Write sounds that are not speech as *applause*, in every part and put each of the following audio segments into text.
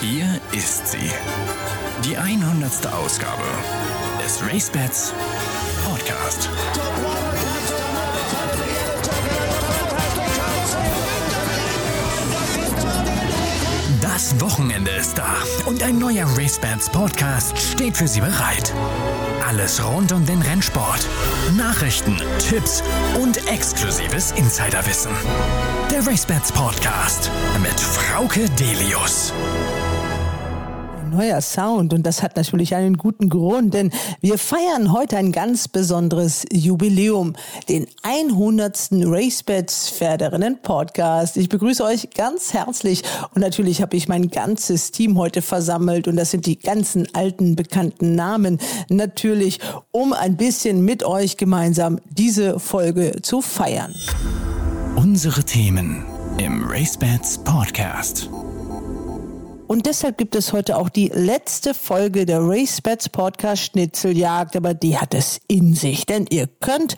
Hier ist sie. Die 100. Ausgabe des RaceBets Podcast. Das Wochenende ist da und ein neuer RaceBets Podcast steht für Sie bereit. Alles rund um den Rennsport. Nachrichten, Tipps und exklusives Insiderwissen. Der RaceBets Podcast mit Frauke Delius neuer Sound und das hat natürlich einen guten Grund, denn wir feiern heute ein ganz besonderes Jubiläum, den 100. RaceBets Pferderinnen Podcast. Ich begrüße euch ganz herzlich und natürlich habe ich mein ganzes Team heute versammelt und das sind die ganzen alten bekannten Namen natürlich, um ein bisschen mit euch gemeinsam diese Folge zu feiern. Unsere Themen im RaceBets Podcast. Und deshalb gibt es heute auch die letzte Folge der Race Bets Podcast Schnitzeljagd, aber die hat es in sich, denn ihr könnt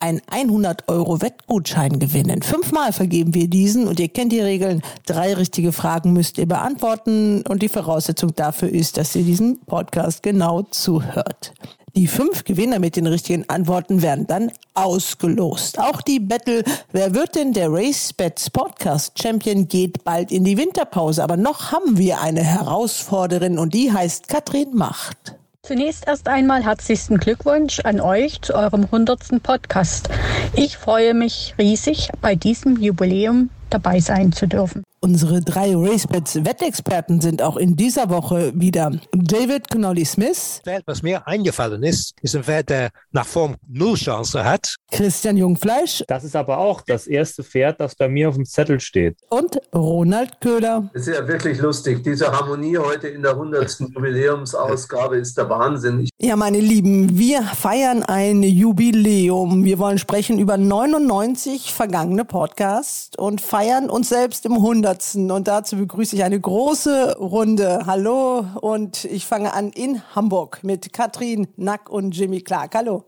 ein 100 Euro Wettgutschein gewinnen. Fünfmal vergeben wir diesen und ihr kennt die Regeln. Drei richtige Fragen müsst ihr beantworten und die Voraussetzung dafür ist, dass ihr diesen Podcast genau zuhört. Die fünf Gewinner mit den richtigen Antworten werden dann ausgelost. Auch die Battle Wer wird denn der Race Bets Podcast Champion geht bald in die Winterpause. Aber noch haben wir eine Herausforderin und die heißt Katrin Macht. Zunächst erst einmal herzlichsten Glückwunsch an euch zu eurem 100. Podcast. Ich freue mich riesig, bei diesem Jubiläum dabei sein zu dürfen. Unsere drei RaceBets Wettexperten sind auch in dieser Woche wieder David Connolly Smith. Was mir eingefallen ist, ist ein Pferd, der nach Form null Chance hat. Christian Jungfleisch. Das ist aber auch das erste Pferd, das bei mir auf dem Zettel steht. Und Ronald Köhler. Es ist ja wirklich lustig. Diese Harmonie heute in der 100. Jubiläumsausgabe ist der Wahnsinn. Ich ja, meine Lieben, wir feiern ein Jubiläum. Wir wollen sprechen über 99 vergangene Podcasts und feiern uns selbst im 100. Hundertsten. Und dazu begrüße ich eine große Runde. Hallo und ich fange an in Hamburg mit Katrin Nack und Jimmy Clark. Hallo.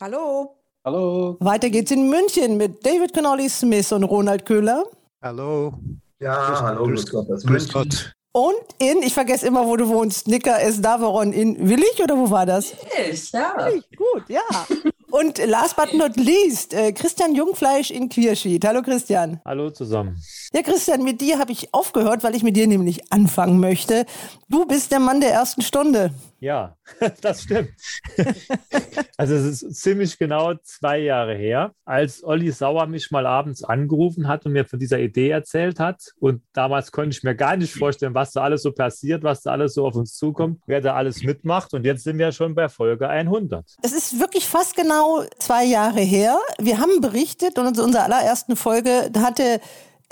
Hallo. Hallo. Weiter geht's in München mit David Connolly Smith und Ronald Köhler. Hallo. Ja, grüß, hallo, grüß, Gott. Grüß Gott. Und in, ich vergesse immer, wo du wohnst, Nicker S. Davaron in Willig oder wo war das? Willig, ja. Willig, gut, ja. *laughs* Und last but not least, äh, Christian Jungfleisch in Quierschied. Hallo Christian. Hallo zusammen. Ja, Christian, mit dir habe ich aufgehört, weil ich mit dir nämlich anfangen möchte. Du bist der Mann der ersten Stunde. Ja, *laughs* das stimmt. *laughs* also es ist ziemlich genau zwei Jahre her, als Olli Sauer mich mal abends angerufen hat und mir von dieser Idee erzählt hat. Und damals konnte ich mir gar nicht vorstellen, was da alles so passiert, was da alles so auf uns zukommt, wer da alles mitmacht. Und jetzt sind wir schon bei Folge 100. Es ist wirklich fast genau zwei Jahre her. Wir haben berichtet und in unserer allerersten Folge hatte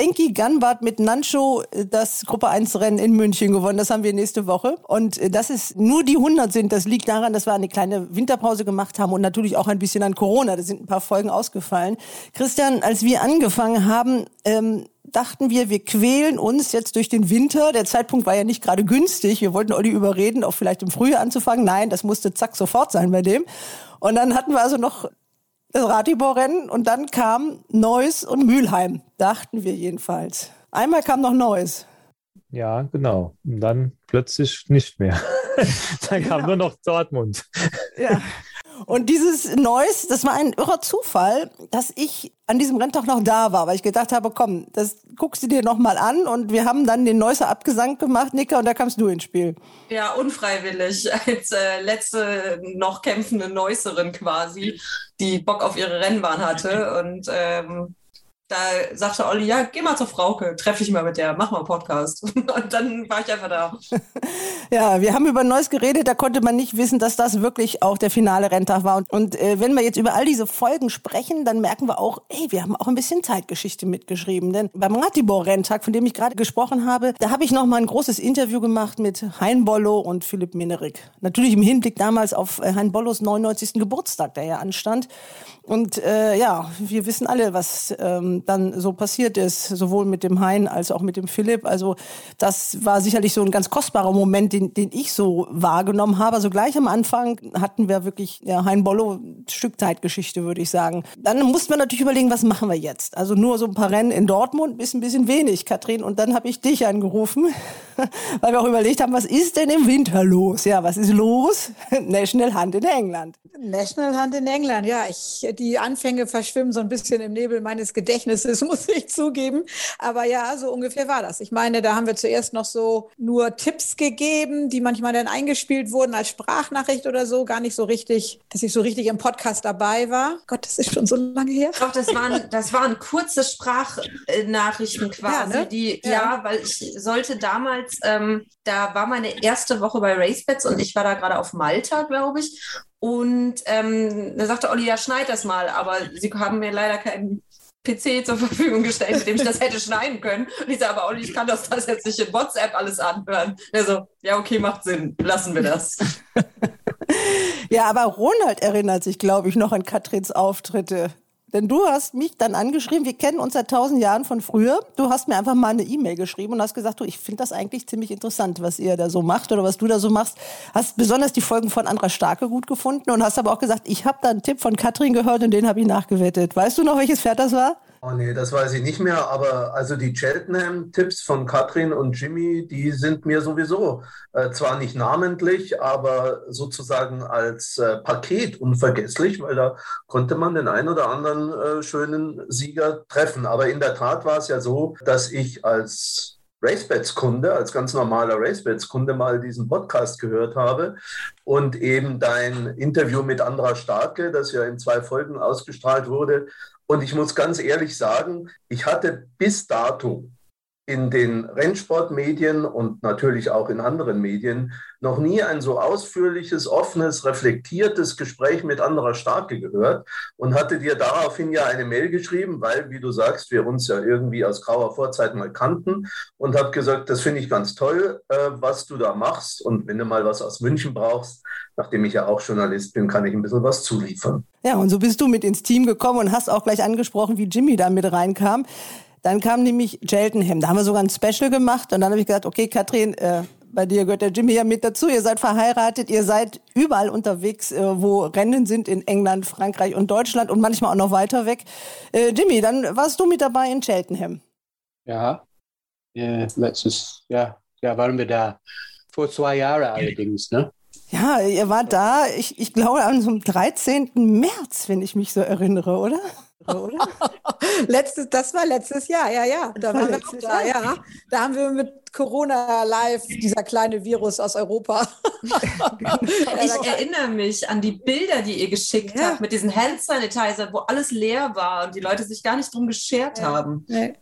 Enki Ganbart mit Nancho äh, das Gruppe 1 Rennen in München gewonnen. Das haben wir nächste Woche. Und äh, dass es nur die 100 sind, das liegt daran, dass wir eine kleine Winterpause gemacht haben und natürlich auch ein bisschen an Corona. Da sind ein paar Folgen ausgefallen. Christian, als wir angefangen haben, ähm, dachten wir, wir quälen uns jetzt durch den Winter. Der Zeitpunkt war ja nicht gerade günstig. Wir wollten Olli überreden, auch vielleicht im Frühjahr anzufangen. Nein, das musste zack sofort sein bei dem. Und dann hatten wir also noch das Ratibor-Rennen und dann kam Neuss und Mülheim, dachten wir jedenfalls. Einmal kam noch Neuss. Ja, genau. Und dann plötzlich nicht mehr. *laughs* dann kam genau. nur noch Dortmund. Ja. *laughs* Und dieses Neues, das war ein irrer Zufall, dass ich an diesem Renntag noch da war, weil ich gedacht habe, komm, das guckst du dir noch mal an. Und wir haben dann den Neusser Abgesang gemacht, Nicker, und da kamst du ins Spiel. Ja, unfreiwillig, *laughs* als äh, letzte noch kämpfende Neusserin quasi, die Bock auf ihre Rennbahn hatte. Und ähm, da sagte Olli, ja, geh mal zur Frauke, treffe ich mal mit der, mach mal einen Podcast. *laughs* Und dann war ich einfach da. *laughs* ja, wir haben über Neues geredet, da konnte man nicht wissen, dass das wirklich auch der finale Renntag war. Und, und äh, wenn wir jetzt über all diese Folgen sprechen, dann merken wir auch, ey, wir haben auch ein bisschen Zeitgeschichte mitgeschrieben. Denn beim Ratibor-Renntag, von dem ich gerade gesprochen habe, da habe ich noch mal ein großes Interview gemacht mit Hein Bollo und Philipp Minerik. Natürlich im Hinblick damals auf äh, Hein Bollos 99. Geburtstag, der ja anstand. Und äh, ja, wir wissen alle, was ähm, dann so passiert ist, sowohl mit dem Hein als auch mit dem Philipp. Also das war sicherlich so ein ganz kostbarer Moment, den, den ich so wahrgenommen habe. Also gleich am Anfang hatten wir wirklich ja, Hein Bollo, Stück Zeitgeschichte, würde ich sagen. Dann mussten wir natürlich überlegen, was machen wir jetzt? Also nur so ein paar Rennen in Dortmund ist ein bisschen wenig, Katrin. Und dann habe ich dich angerufen, *laughs* weil wir auch überlegt haben, was ist denn im Winter los? Ja, was ist los? *laughs* National Hunt in England. National Hunt in England, ja. Ich, die Anfänge verschwimmen so ein bisschen im Nebel meines Gedächtnisses, muss ich zugeben. Aber ja, so ungefähr war das. Ich meine, da haben wir zuerst noch so nur Tipps gegeben, die manchmal dann eingespielt wurden als Sprachnachricht oder so. Gar nicht so richtig, dass ich so richtig im Podcast dabei war. Gott, das ist schon so lange her. Doch, das waren, das waren kurze Sprachnachrichten quasi, ja, ne? die, ja. ja. weil ich sollte damals, ähm, da war meine erste Woche bei RaceBets und ich war da gerade auf Malta, glaube ich. Und ähm, da sagte Olli, ja, schneid das mal, aber sie haben mir leider keinen PC zur Verfügung gestellt, mit dem ich das hätte schneiden können. Und ich sage, aber Olli, ich kann das, das jetzt nicht in WhatsApp alles anhören. Er ja, okay, macht Sinn, lassen wir das. *laughs* ja, aber Ronald erinnert sich, glaube ich, noch an Katrins Auftritte. Denn du hast mich dann angeschrieben, wir kennen uns seit tausend Jahren von früher. Du hast mir einfach mal eine E-Mail geschrieben und hast gesagt, du, ich finde das eigentlich ziemlich interessant, was ihr da so macht oder was du da so machst. Hast besonders die Folgen von Andra Starke gut gefunden und hast aber auch gesagt, ich habe da einen Tipp von Katrin gehört und den habe ich nachgewettet. Weißt du noch, welches Pferd das war? Oh nee, das weiß ich nicht mehr, aber also die Cheltenham-Tipps von Katrin und Jimmy, die sind mir sowieso äh, zwar nicht namentlich, aber sozusagen als äh, Paket unvergesslich, weil da konnte man den einen oder anderen äh, schönen Sieger treffen. Aber in der Tat war es ja so, dass ich als RaceBets-Kunde, als ganz normaler RaceBets-Kunde mal diesen Podcast gehört habe und eben dein Interview mit Andra Starke, das ja in zwei Folgen ausgestrahlt wurde, und ich muss ganz ehrlich sagen, ich hatte bis dato in den Rennsportmedien und natürlich auch in anderen Medien noch nie ein so ausführliches, offenes, reflektiertes Gespräch mit anderer Starke gehört und hatte dir daraufhin ja eine Mail geschrieben, weil, wie du sagst, wir uns ja irgendwie aus grauer Vorzeit mal kannten und habe gesagt, das finde ich ganz toll, äh, was du da machst und wenn du mal was aus München brauchst, nachdem ich ja auch Journalist bin, kann ich ein bisschen was zuliefern. Ja, und so bist du mit ins Team gekommen und hast auch gleich angesprochen, wie Jimmy da mit reinkam. Dann kam nämlich Cheltenham. Da haben wir sogar ein Special gemacht. Und dann habe ich gesagt, okay, Katrin, äh, bei dir gehört der Jimmy ja mit dazu. Ihr seid verheiratet, ihr seid überall unterwegs, äh, wo Rennen sind in England, Frankreich und Deutschland und manchmal auch noch weiter weg. Äh, Jimmy, dann warst du mit dabei in Cheltenham. Ja, ja letztes Jahr ja, waren wir da. Vor zwei Jahren allerdings, ne? Ja, ihr wart da, ich, ich glaube, am 13. März, wenn ich mich so erinnere, oder? Oder? *laughs* letztes, das war letztes Jahr, ja, ja. Da waren wir auch da, ja. Da haben wir mit Corona live, dieser kleine Virus aus Europa. *laughs* ich erinnere mich an die Bilder, die ihr geschickt ja. habt mit diesen Hand Sanitizer, wo alles leer war und die Leute sich gar nicht drum geschert ja. haben. Nee.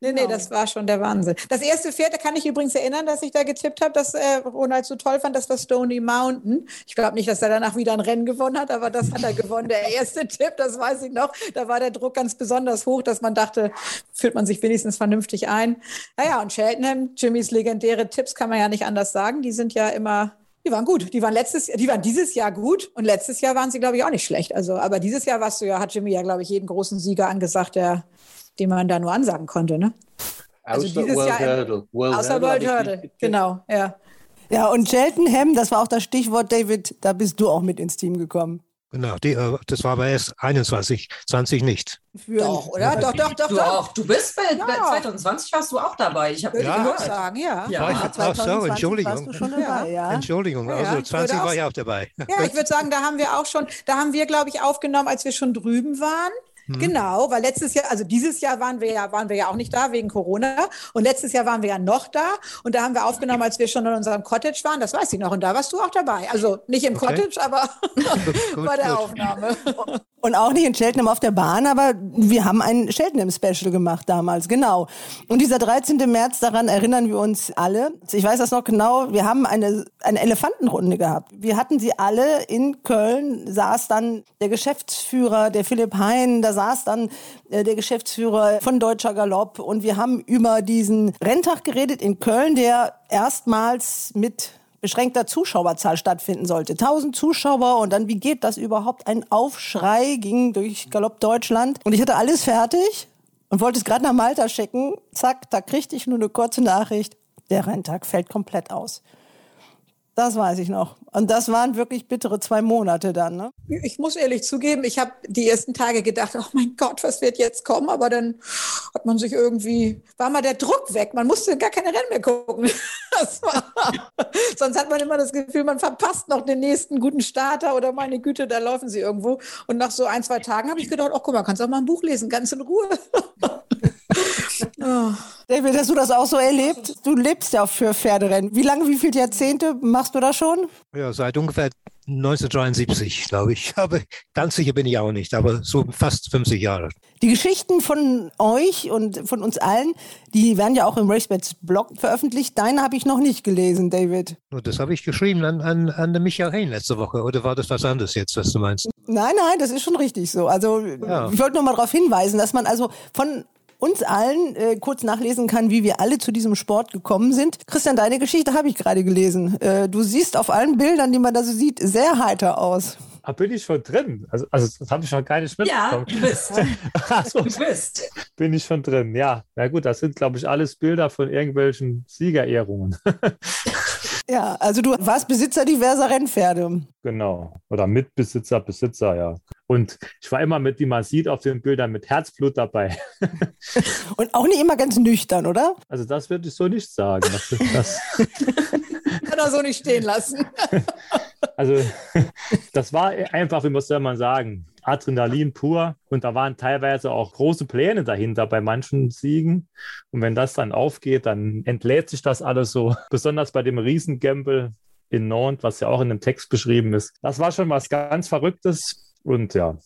Nee, nee, das war schon der Wahnsinn. Das erste Pferd, da kann ich übrigens erinnern, dass ich da getippt habe, dass äh, Ronald so toll fand, das war Stony Mountain. Ich glaube nicht, dass er danach wieder ein Rennen gewonnen hat, aber das hat er gewonnen. Der erste *laughs* Tipp, das weiß ich noch. Da war der Druck ganz besonders hoch, dass man dachte, fühlt man sich wenigstens vernünftig ein. Naja, und Cheltenham, Jimmys legendäre Tipps kann man ja nicht anders sagen. Die sind ja immer die waren gut. Die waren letztes, die waren dieses Jahr gut und letztes Jahr waren sie, glaube ich, auch nicht schlecht. Also, aber dieses Jahr warst du ja, hat Jimmy ja, glaube ich, jeden großen Sieger angesagt, der den man da nur ansagen konnte. Ne? Also außer dieses World Jahr Hurdle. World außer World Hurdle, genau, ja. Ja, und Cheltenham, das war auch das Stichwort, David, da bist du auch mit ins Team gekommen. Genau, die, äh, das war aber erst 21, 20 nicht. Für doch, oder? Ja, doch, doch, doch, du doch. Auch. Du bist bei, ja. 2020 warst du auch dabei. Ich habe ja. gehört. sagen, ja. ja. ja. Ach so, Entschuldigung. Dabei, ja. Entschuldigung, also 20 war ich auch dabei. Ja, ich würde sagen, da haben wir auch schon, da haben wir, glaube ich, aufgenommen, als wir schon drüben waren. Mhm. Genau, weil letztes Jahr, also dieses Jahr waren wir ja, waren wir ja auch nicht da wegen Corona. Und letztes Jahr waren wir ja noch da. Und da haben wir aufgenommen, als wir schon in unserem Cottage waren. Das weiß ich noch. Und da warst du auch dabei. Also nicht im okay. Cottage, aber *laughs* *laughs* bei der Aufnahme. *laughs* Und auch nicht in Cheltenham auf der Bahn, aber wir haben ein Cheltenham-Special gemacht damals, genau. Und dieser 13. März, daran erinnern wir uns alle. Ich weiß das noch genau, wir haben eine, eine Elefantenrunde gehabt. Wir hatten sie alle in Köln, saß dann der Geschäftsführer, der Philipp Hein, da saß dann äh, der Geschäftsführer von Deutscher Galopp und wir haben über diesen Renntag geredet in Köln, der erstmals mit beschränkter Zuschauerzahl stattfinden sollte. 1000 Zuschauer und dann, wie geht das überhaupt? Ein Aufschrei ging durch Galopp Deutschland und ich hatte alles fertig und wollte es gerade nach Malta schicken. Zack, da kriegte ich nur eine kurze Nachricht. Der Renntag fällt komplett aus. Das weiß ich noch. Und das waren wirklich bittere zwei Monate dann. Ne? Ich muss ehrlich zugeben, ich habe die ersten Tage gedacht, oh mein Gott, was wird jetzt kommen? Aber dann hat man sich irgendwie, war mal der Druck weg. Man musste gar keine Rennen mehr gucken. *laughs* War, sonst hat man immer das Gefühl, man verpasst noch den nächsten guten Starter oder meine Güte, da laufen sie irgendwo. Und nach so ein, zwei Tagen habe ich gedacht, oh guck mal, kannst auch mal ein Buch lesen, ganz in Ruhe. *laughs* oh. David, hast du das auch so erlebt? Du lebst ja für Pferderennen. Wie lange, wie viele Jahrzehnte machst du das schon? Ja, seit ungefähr 1973, glaube ich. *laughs* Aber ganz sicher bin ich auch nicht, aber so fast 50 Jahre. Die Geschichten von euch und von uns allen, die werden ja auch im RaceBets Blog veröffentlicht. Deine habe ich noch nicht gelesen, David. Das habe ich geschrieben an, an, an Michael Hein letzte Woche. Oder war das was anderes jetzt, was du meinst? Nein, nein, das ist schon richtig so. Also ja. ich wollte nur mal darauf hinweisen, dass man also von uns allen äh, kurz nachlesen kann, wie wir alle zu diesem Sport gekommen sind. Christian, deine Geschichte habe ich gerade gelesen. Äh, du siehst auf allen Bildern, die man da so sieht, sehr heiter aus. Ah, bin ich schon drin? Also, also das habe ich schon gar nicht mitbekommen. Ja, du bist. *laughs* so, du bist. Bin ich schon drin, ja. Na gut, das sind, glaube ich, alles Bilder von irgendwelchen Siegerehrungen. *laughs* ja, also du warst Besitzer diverser Rennpferde. Genau. Oder Mitbesitzer, Besitzer, ja. Und ich war immer mit, wie man sieht, auf den Bildern mit Herzblut dabei. *laughs* Und auch nicht immer ganz nüchtern, oder? Also das würde ich so nicht sagen. *laughs* Das, das Kann er so nicht stehen lassen. *laughs* Also das war einfach, wie muss man sagen, Adrenalin pur. Und da waren teilweise auch große Pläne dahinter bei manchen Siegen. Und wenn das dann aufgeht, dann entlädt sich das alles so. Besonders bei dem Riesengamble in Nantes, was ja auch in dem Text beschrieben ist. Das war schon was ganz Verrücktes. Und ja.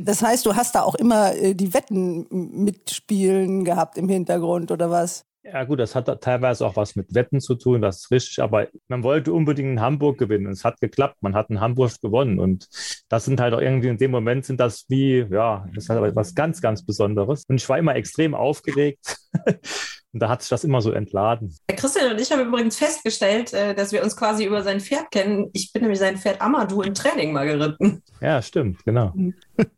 Das heißt, du hast da auch immer äh, die Wetten mitspielen gehabt im Hintergrund oder was? Ja gut, das hat teilweise auch was mit Wetten zu tun, das ist richtig, aber man wollte unbedingt in Hamburg gewinnen und es hat geklappt, man hat in Hamburg gewonnen und das sind halt auch irgendwie in dem Moment sind das wie, ja, das ist halt was ganz, ganz Besonderes und ich war immer extrem aufgeregt *laughs* Und da hat sich das immer so entladen. Christian und ich haben übrigens festgestellt, äh, dass wir uns quasi über sein Pferd kennen. Ich bin nämlich sein Pferd Amadou im Training mal geritten. Ja, stimmt, genau.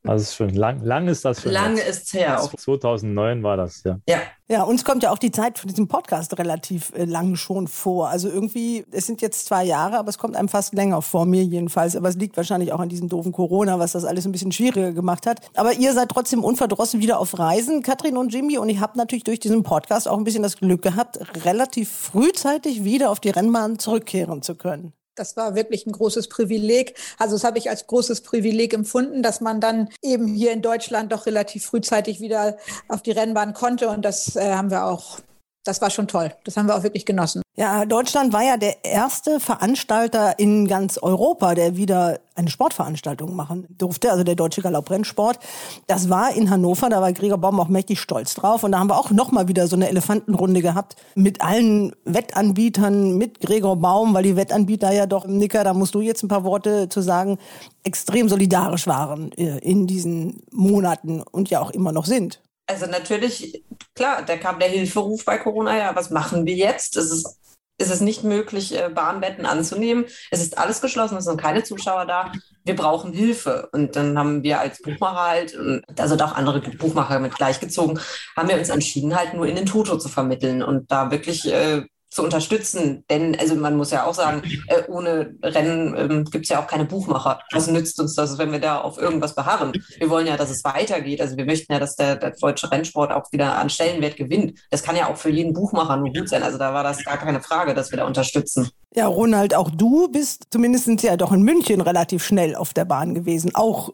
Also ist schon lang, lang ist das schon. Lange ist es her. 2009 war das, ja. Ja. Ja, uns kommt ja auch die Zeit von diesem Podcast relativ äh, lang schon vor. Also irgendwie, es sind jetzt zwei Jahre, aber es kommt einem fast länger vor, mir jedenfalls. Aber es liegt wahrscheinlich auch an diesem doofen Corona, was das alles ein bisschen schwieriger gemacht hat. Aber ihr seid trotzdem unverdrossen wieder auf Reisen, Katrin und Jimmy. Und ich habe natürlich durch diesen Podcast auch ein bisschen das Glück gehabt, relativ frühzeitig wieder auf die Rennbahn zurückkehren zu können. Das war wirklich ein großes Privileg. Also das habe ich als großes Privileg empfunden, dass man dann eben hier in Deutschland doch relativ frühzeitig wieder auf die Rennbahn konnte. Und das äh, haben wir auch das war schon toll. Das haben wir auch wirklich genossen. Ja, Deutschland war ja der erste Veranstalter in ganz Europa, der wieder eine Sportveranstaltung machen durfte, also der Deutsche Galopprennsport. Das war in Hannover, da war Gregor Baum auch mächtig stolz drauf. Und da haben wir auch nochmal wieder so eine Elefantenrunde gehabt mit allen Wettanbietern, mit Gregor Baum, weil die Wettanbieter ja doch, Nicker, da musst du jetzt ein paar Worte zu sagen, extrem solidarisch waren äh, in diesen Monaten und ja auch immer noch sind. Also natürlich, klar, da kam der Hilferuf bei Corona, ja, was machen wir jetzt? Es ist, es ist nicht möglich, äh, Bahnbetten anzunehmen. Es ist alles geschlossen, es sind keine Zuschauer da. Wir brauchen Hilfe. Und dann haben wir als Buchmacher halt, und da sind auch andere Buchmacher mit gleichgezogen, haben wir uns entschieden, halt nur in den Toto zu vermitteln und da wirklich äh, zu unterstützen. Denn, also man muss ja auch sagen, äh, ohne Rennen ähm, gibt es ja auch keine Buchmacher. Was nützt uns das, wenn wir da auf irgendwas beharren? Wir wollen ja, dass es weitergeht. Also wir möchten ja, dass der, der deutsche Rennsport auch wieder an Stellenwert gewinnt. Das kann ja auch für jeden Buchmacher nur gut sein. Also da war das gar keine Frage, dass wir da unterstützen. Ja, Ronald, auch du bist zumindest ja doch in München relativ schnell auf der Bahn gewesen, auch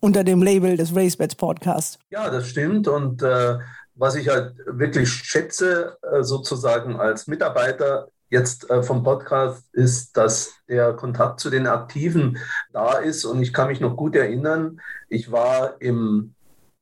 unter dem Label des RaceBets Podcast. Ja, das stimmt und äh was ich halt wirklich schätze, äh, sozusagen als Mitarbeiter jetzt äh, vom Podcast, ist, dass der Kontakt zu den Aktiven da ist. Und ich kann mich noch gut erinnern, ich war im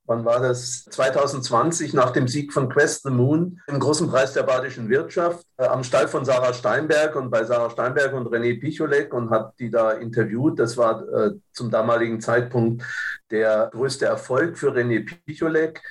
wann war das? 2020 nach dem Sieg von Quest the Moon im großen Preis der badischen Wirtschaft äh, am Stall von Sarah Steinberg und bei Sarah Steinberg und René Picholek und hat die da interviewt. Das war zum damaligen Zeitpunkt der größte Erfolg für René Picholek.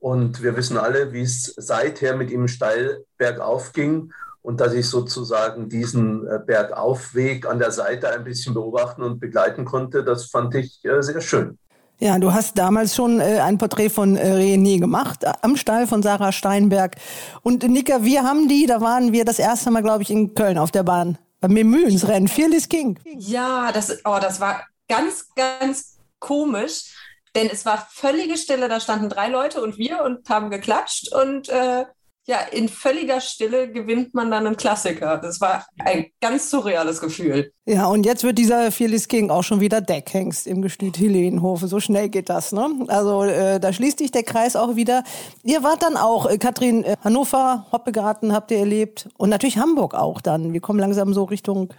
Und wir wissen alle, wie es seither mit ihm steil bergauf ging und dass ich sozusagen diesen äh, Bergaufweg an der Seite ein bisschen beobachten und begleiten konnte, das fand ich äh, sehr schön. Ja, du hast damals schon äh, ein Porträt von äh, René gemacht, äh, am Stall von Sarah Steinberg. Und äh, Nika, wir haben die, da waren wir das erste Mal, glaube ich, in Köln auf der Bahn. Beim Mühlensrennen, Fearless King. Ja, das, oh, das war ganz, ganz komisch, denn es war völlige Stille. Da standen drei Leute und wir und haben geklatscht und äh, ja, in völliger Stille gewinnt man dann einen Klassiker. Das war ein ganz surreales Gefühl. Ja, und jetzt wird dieser Fearless King auch schon wieder Deckhengst im Gestüt Helenhofe. So schnell geht das, ne? Also äh, da schließt sich der Kreis auch wieder. Ihr wart dann auch, äh, Katrin, äh, Hannover, Hoppegarten habt ihr erlebt und natürlich Hamburg auch dann. Wir kommen langsam so Richtung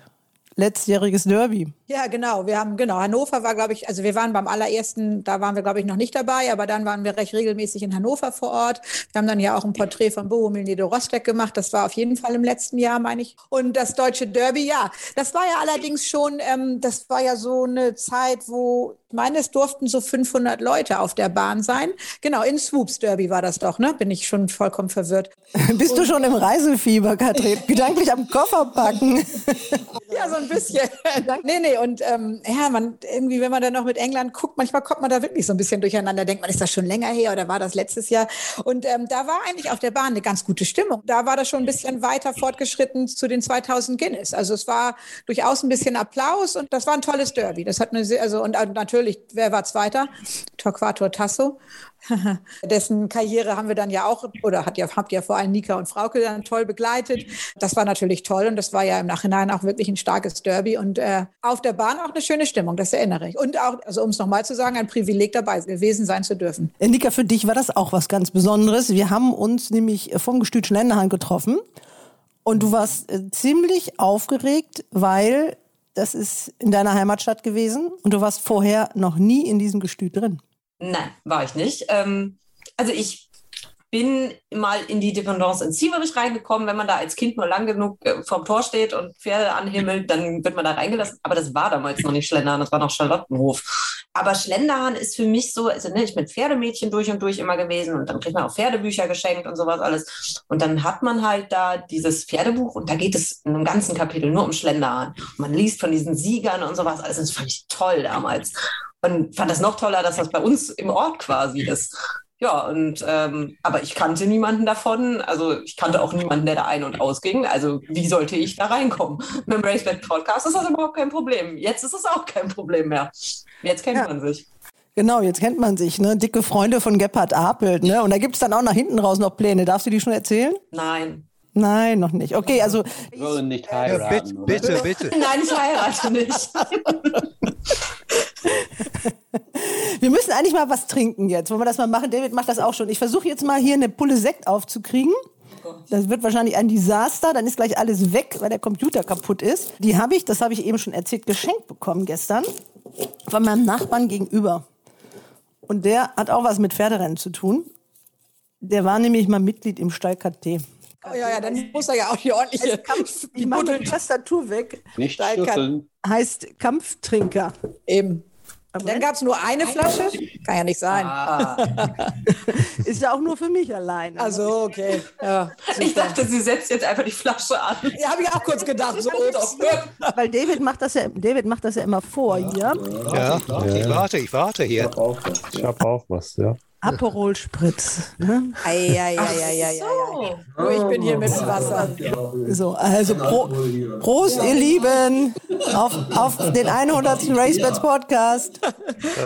letztjähriges Derby. Ja, genau. Wir haben, genau, Hannover war, glaube ich, also wir waren beim allerersten, da waren wir, glaube ich, noch nicht dabei, aber dann waren wir recht regelmäßig in Hannover vor Ort. Wir haben dann ja auch ein Porträt von Bohumil Nedo Rostek gemacht. Das war auf jeden Fall im letzten Jahr, meine ich. Und das deutsche Derby, ja. Das war ja allerdings schon, ähm, das war ja so eine Zeit, wo, ich meine, es durften so 500 Leute auf der Bahn sein. Genau, in Swoops Derby war das doch, ne? Bin ich schon vollkommen verwirrt. *laughs* Bist Und du schon im Reisefieber, Katrin? *laughs* Gedanklich am Koffer packen. ja, so ein bisschen. *laughs* nee, nee, und ähm, ja, man irgendwie, wenn man dann noch mit England guckt, manchmal kommt man da wirklich so ein bisschen durcheinander. Denkt man, ist das schon länger her oder war das letztes Jahr? Und ähm, da war eigentlich auf der Bahn eine ganz gute Stimmung. Da war das schon ein bisschen weiter fortgeschritten zu den 2000 Guinness. Also es war durchaus ein bisschen Applaus und das war ein tolles Derby. Das hat eine, sehr, also und natürlich, wer war Zweiter? Torquato Tasso. *laughs* Dessen Karriere haben wir dann ja auch, oder hat ja, habt ja vor allem Nika und Frauke dann toll begleitet. Das war natürlich toll und das war ja im Nachhinein auch wirklich ein starkes Derby und äh, auf der Bahn auch eine schöne Stimmung, das erinnere ich. Und auch, also um es nochmal zu sagen, ein Privileg dabei gewesen sein zu dürfen. Äh, Nika, für dich war das auch was ganz Besonderes. Wir haben uns nämlich vom Gestüt Schlenderhand getroffen und du warst äh, ziemlich aufgeregt, weil das ist in deiner Heimatstadt gewesen und du warst vorher noch nie in diesem Gestüt drin. Nein, war ich nicht. Ähm, also ich bin mal in die Dependance in Zieverich reingekommen. Wenn man da als Kind nur lang genug äh, vorm Tor steht und Pferde anhimmelt, dann wird man da reingelassen. Aber das war damals noch nicht Schlendern, das war noch Charlottenhof. Aber Schlendern ist für mich so, also ne, ich bin Pferdemmädchen durch und durch immer gewesen und dann kriegt man auch Pferdebücher geschenkt und sowas alles. Und dann hat man halt da dieses Pferdebuch und da geht es in einem ganzen Kapitel nur um Schlendern. Und man liest von diesen Siegern und sowas alles. Das fand ich toll damals und fand das noch toller, dass das bei uns im Ort quasi ist. Ja, und ähm, aber ich kannte niemanden davon. Also ich kannte auch niemanden, der da ein- und ausging. Also wie sollte ich da reinkommen? *laughs* Mit dem Raceback Podcast ist das überhaupt kein Problem. Jetzt ist es auch kein Problem mehr. Jetzt kennt ja. man sich. Genau, jetzt kennt man sich, ne? Dicke Freunde von Gebhard Apelt, ne? Und da gibt es dann auch nach hinten raus noch Pläne. Darfst du die schon erzählen? Nein. Nein, noch nicht. Okay, also. Wir wollen nicht heiraten. Ja, bitte, bitte, bitte. *laughs* Nein, ich heirate nicht. *laughs* Wir müssen eigentlich mal was trinken jetzt. Wollen wir das mal machen? David macht das auch schon. Ich versuche jetzt mal hier eine Pulle Sekt aufzukriegen. Das wird wahrscheinlich ein Desaster. Dann ist gleich alles weg, weil der Computer kaputt ist. Die habe ich, das habe ich eben schon erzählt, geschenkt bekommen gestern von meinem Nachbarn gegenüber. Und der hat auch was mit Pferderennen zu tun. Der war nämlich mal Mitglied im Stall KT. Oh, ja, ja, dann muss er ja auch die ordentliche. Kampf, ich *laughs* mache die Tastatur weg. Nicht schütteln. Heißt Kampftrinker. Eben. Dann gab es nur eine Flasche? Kann ja nicht sein. Ah. *laughs* ist ja auch nur für mich alleine. Also, okay. Ja, ich dachte, sie setzt jetzt einfach die Flasche an. Ja, habe ich auch kurz gedacht. So, Weil David macht, das ja, David macht das ja immer vor hier. Ja, ich warte, ich warte hier. Ich habe auch was, ja. Aperol Spritz. Ne? Ei, ei, ei, ei, ei, ei. Oh, ich bin hier mit dem Wasser. So, also Pro, Prost, ihr Lieben, auf, auf den 100. Racebets Podcast.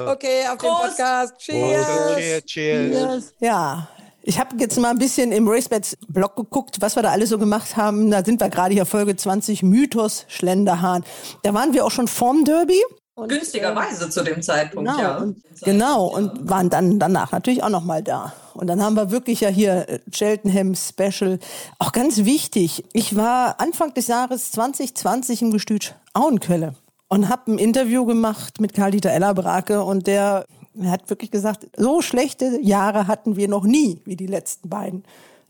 Okay, auf Prost. den Podcast. Cheers. Cheers. Cheers. Ja, ich habe jetzt mal ein bisschen im Racebets-Blog geguckt, was wir da alles so gemacht haben. Da sind wir gerade hier Folge 20, Mythos Schlenderhahn. Da waren wir auch schon vorm Derby. Und, Günstigerweise äh, zu dem Zeitpunkt, genau, ja. Und, genau, und waren dann danach natürlich auch nochmal da. Und dann haben wir wirklich ja hier äh, Cheltenham Special. Auch ganz wichtig, ich war Anfang des Jahres 2020 im Gestüt Auenquelle und habe ein Interview gemacht mit Karl-Dieter Ellerbrake und der hat wirklich gesagt, so schlechte Jahre hatten wir noch nie wie die letzten beiden.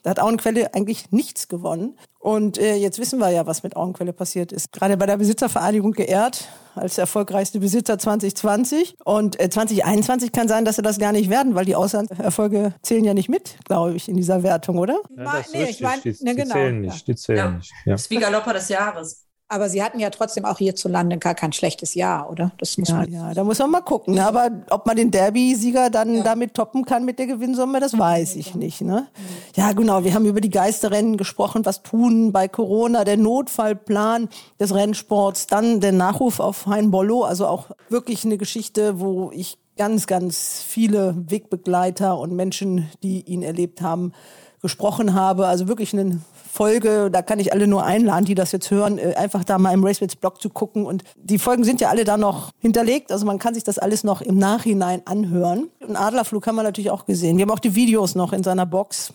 Da hat Auenquelle eigentlich nichts gewonnen. Und äh, jetzt wissen wir ja, was mit Auenquelle passiert ist. Gerade bei der Besitzervereinigung geehrt als erfolgreichste Besitzer 2020. Und äh, 2021 kann sein, dass sie das gar nicht werden, weil die Auslandserfolge zählen ja nicht mit, glaube ich, in dieser Wertung, oder? Ja, das nee, ich mein, die, ne, genau. die zählen nicht. Die zählen ja. nicht. Ja. Das ist wie Galopper des Jahres. Aber sie hatten ja trotzdem auch hierzulande gar kein schlechtes Jahr, oder? Das muss Ja, man. ja, da muss man mal gucken. ne? Aber ob man den Derby-Sieger dann damit toppen kann mit der Gewinnsumme, das weiß ich nicht. Ne? Ja, genau. Wir haben über die Geisterrennen gesprochen. Was tun bei Corona? Der Notfallplan des Rennsports. Dann der Nachruf auf Hein Bollo. Also auch wirklich eine Geschichte, wo ich ganz, ganz viele Wegbegleiter und Menschen, die ihn erlebt haben, gesprochen habe. Also wirklich eine Folge, da kann ich alle nur einladen, die das jetzt hören, äh, einfach da mal im Racebits Blog zu gucken. Und die Folgen sind ja alle da noch hinterlegt. Also man kann sich das alles noch im Nachhinein anhören. Und Adlerflug haben wir natürlich auch gesehen. Wir haben auch die Videos noch in seiner Box.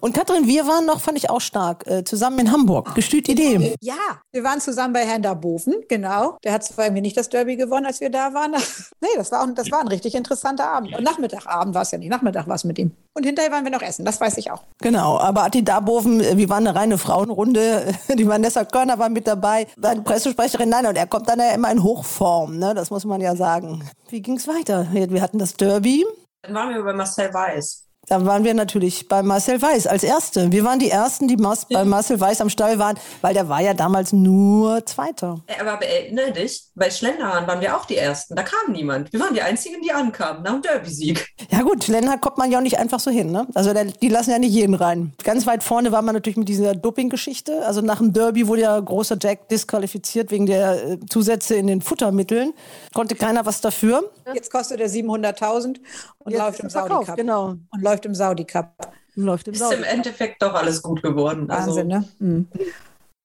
Und Katrin, wir waren noch, fand ich auch stark, äh, zusammen in Hamburg. Gestüt Idee. Ja, wir waren zusammen bei Herrn Daboven, genau. Der hat zwar irgendwie nicht das Derby gewonnen, als wir da waren. *laughs* nee, das war, auch, das war ein richtig interessanter Abend. Und Nachmittagabend war es ja nicht. Nachmittag war es mit ihm. Und hinterher waren wir noch essen, das weiß ich auch. Genau, aber Atti Darboven, äh, wir waren eine reine Frauenrunde. *laughs* Die Vanessa Körner war mit dabei, seine Pressesprecherin. Nein, und er kommt dann ja immer in Hochform, ne? das muss man ja sagen. Wie ging's weiter? Wir hatten das Derby. Dann waren wir bei Marcel Weiß. Da waren wir natürlich bei Marcel Weiß als Erste. Wir waren die Ersten, die Mas bei Marcel Weiß am Stall waren, weil der war ja damals nur Zweiter. Äh, Aber erinnere dich, bei Schlenderhahn waren wir auch die Ersten. Da kam niemand. Wir waren die Einzigen, die ankamen nach dem Derby-Sieg. Ja gut, Schlenderhahn kommt man ja auch nicht einfach so hin. Ne? Also der, die lassen ja nicht jeden rein. Ganz weit vorne war man natürlich mit dieser Doping-Geschichte. Also nach dem Derby wurde ja großer Jack disqualifiziert wegen der äh, Zusätze in den Futtermitteln. Konnte keiner was dafür. Jetzt kostet er 700.000 und Jetzt läuft im ist er verkauft, Saudi Cup. Genau. Und läuft im Saudi Cup. Läuft im Ist Saudi im Endeffekt doch alles gut geworden. Also, Wahnsinn, ne? Mhm.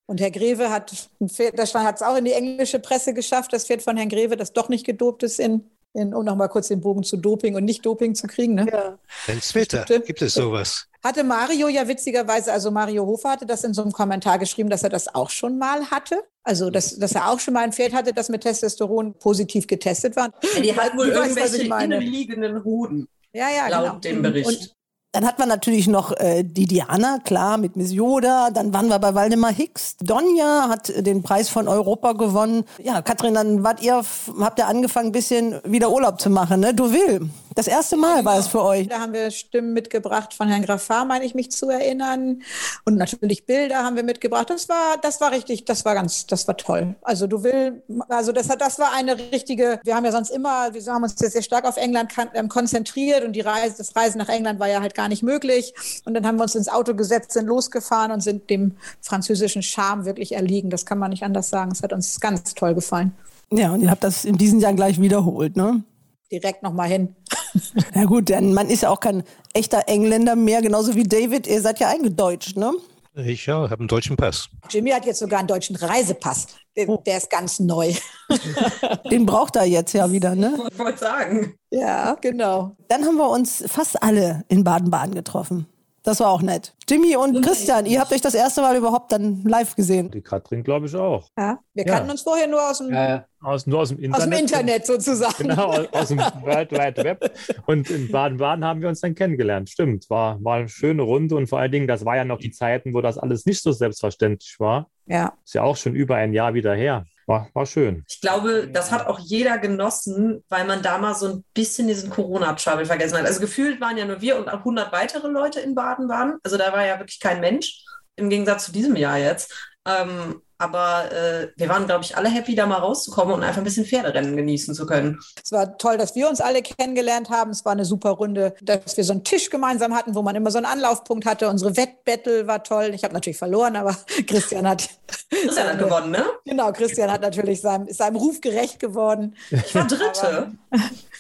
Und Herr Greve hat ein Pferd, das hat es auch in die englische Presse geschafft, das Pferd von Herrn Greve, das doch nicht gedopt ist, in, in, um nochmal kurz den Bogen zu Doping und nicht Doping zu kriegen. Ne? Ja. Twitter gibt es sowas. Hatte Mario ja witzigerweise, also Mario Hofer hatte das in so einem Kommentar geschrieben, dass er das auch schon mal hatte. Also, dass, dass er auch schon mal ein Pferd hatte, das mit Testosteron positiv getestet war. Ja, die hat wohl irgendwelche meine. innenliegenden Hoden, Ja, ja, laut genau. dem Bericht. Und Dann hat man natürlich noch äh, die Diana, klar, mit Miss Yoda. Dann waren wir bei Waldemar Hicks. Donja hat äh, den Preis von Europa gewonnen. Ja, Katrin, dann wart ihr, habt ihr angefangen, ein bisschen wieder Urlaub zu machen, ne? Du will. Das erste Mal war es für euch. Da haben wir Stimmen mitgebracht von Herrn Graffar, meine ich mich zu erinnern. Und natürlich Bilder haben wir mitgebracht. Das war, das war richtig, das war ganz, das war toll. Also du will, also das hat, das war eine richtige, wir haben ja sonst immer, wir haben uns jetzt sehr stark auf England ähm, konzentriert und die Reise, das Reisen nach England war ja halt gar nicht möglich. Und dann haben wir uns ins Auto gesetzt, sind losgefahren und sind dem französischen Charme wirklich erliegen. Das kann man nicht anders sagen. Es hat uns ganz toll gefallen. Ja, und ihr habt das in diesem Jahr gleich wiederholt, ne? Direkt nochmal hin. *laughs* Na gut, denn man ist ja auch kein echter Engländer mehr, genauso wie David. Ihr seid ja eingedeutscht, ne? Ich ja, habe einen deutschen Pass. Jimmy hat jetzt sogar einen deutschen Reisepass. Der, der ist ganz neu. *laughs* Den braucht er jetzt ja wieder, ne? Ich wollte sagen. Ja, genau. Dann haben wir uns fast alle in Baden-Baden getroffen. Das war auch nett. Jimmy und Christian, ihr habt euch das erste Mal überhaupt dann live gesehen. Die Katrin, glaube ich, auch. Ja, wir Ja. kannten uns vorher nur aus dem, Ja, ja. Aus, nur aus dem aus Internet. dem Internet sozusagen. Genau, aus, aus dem World Wide Web. Und in Baden-Baden haben wir uns dann kennengelernt. Stimmt, war, war eine schöne Runde und vor allen Dingen, das war ja noch die Zeiten, wo das alles nicht so selbstverständlich war. Ja, Ist ja auch schon über ein Jahr wieder her. War, war schön. Ich glaube, das hat auch jeder genossen, weil man da mal so ein bisschen diesen Corona-Trouble vergessen hat. Also gefühlt waren ja nur wir und 100 weitere Leute in Baden-Baden. Also da war ja wirklich kein Mensch, im Gegensatz zu diesem Jahr jetzt. Ähm, aber äh, wir waren, glaube ich, alle happy, da mal rauszukommen und einfach ein bisschen Pferderennen genießen zu können. es war toll, dass wir uns alle kennengelernt haben. Es war eine super Runde, dass wir so einen Tisch gemeinsam hatten, wo man immer so einen Anlaufpunkt hatte. Unsere Wettbattle war toll. Ich habe natürlich verloren, aber *laughs* Christian hat Christian hat gewonnen, ne? genau, Christian hat natürlich seinem, ist seinem Ruf gerecht geworden. Ich war Dritte.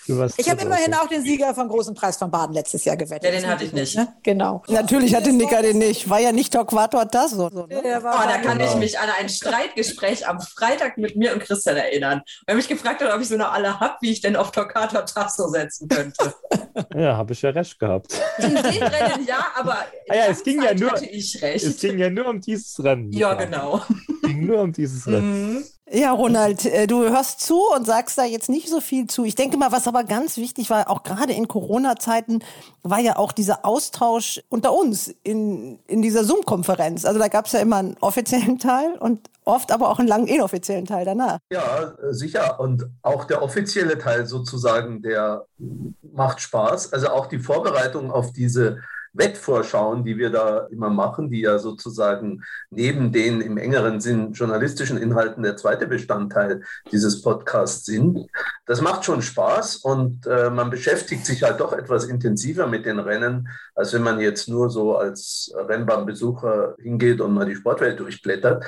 Warst Ich habe immerhin auch den Sieger vom großen Preis von Baden letztes Jahr gewettet. Ja, den hatte ich nicht. Ne? Genau. Natürlich hatte Nicker den nicht. War ja nicht Torquator Tasso. So, ne? Der war Oh, da kann ich mich an ein Streitgespräch am Freitag mit mir und Christian erinnern. Er mich gefragt hat, ob ich so noch alle habe, wie ich denn auf Torquato Tasso setzen könnte. *laughs* Ja, habe ich ja recht gehabt. In dem Rennen ja, aber Ah ja, es ging ja nur-. Es ging ja nur um dieses Rennen. ja, genau. Es ging nur um dieses Rennen. Mhm. Ja, Ronald, äh, du hörst zu und sagst da jetzt nicht so viel zu. Ich denke mal, was aber ganz wichtig war, auch gerade in Corona-Zeiten, war ja auch dieser Austausch unter uns in, in dieser Zoom-Konferenz. Also da gab es ja immer einen offiziellen Teil und oft aber auch einen langen inoffiziellen Teil danach. Ja, sicher. Und auch der offizielle Teil sozusagen, der macht Spaß. Also auch die Vorbereitung auf diese Wettvorschauen, die wir da immer machen, die ja sozusagen neben den im engeren Sinn journalistischen Inhalten der zweite Bestandteil dieses Podcasts sind. Das macht schon Spaß und äh, man beschäftigt sich halt doch etwas intensiver mit den Rennen, als wenn man jetzt nur so als Rennbahnbesucher hingeht und mal die Sportwelt durchblättert.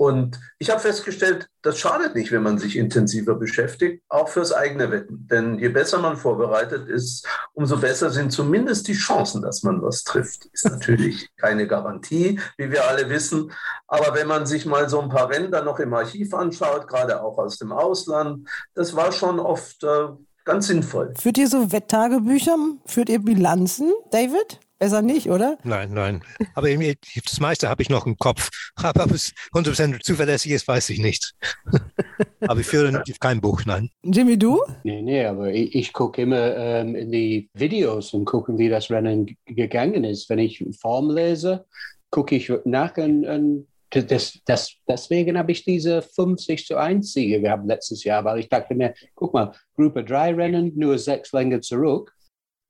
Und ich habe festgestellt, das schadet nicht, wenn man sich intensiver beschäftigt, auch fürs eigene Wetten. Denn je besser man vorbereitet ist, umso besser sind zumindest die Chancen, dass man was trifft. Ist natürlich *laughs* keine Garantie, wie wir alle wissen. Aber wenn man sich mal so ein paar dann noch im Archiv anschaut, gerade auch aus dem Ausland, das war schon oft äh, ganz sinnvoll. Führt ihr so Wetttagebücher? Führt ihr Bilanzen, David? Besser nicht, oder? Nein, nein. Aber das meiste habe ich noch im Kopf. Aber ob es 100% zuverlässig ist, weiß ich nicht. *laughs* aber ich führe kein Buch, nein. Jimmy, du? Nee, nee, aber ich, ich gucke immer ähm, in die Videos und gucke, wie das Rennen gegangen ist. Wenn ich Form lese, gucke ich nach und, und das, das, deswegen habe ich diese 50 zu 1 Siege gehabt letztes Jahr, weil ich dachte mir, guck mal, Gruppe 3 Rennen, nur sechs Länge zurück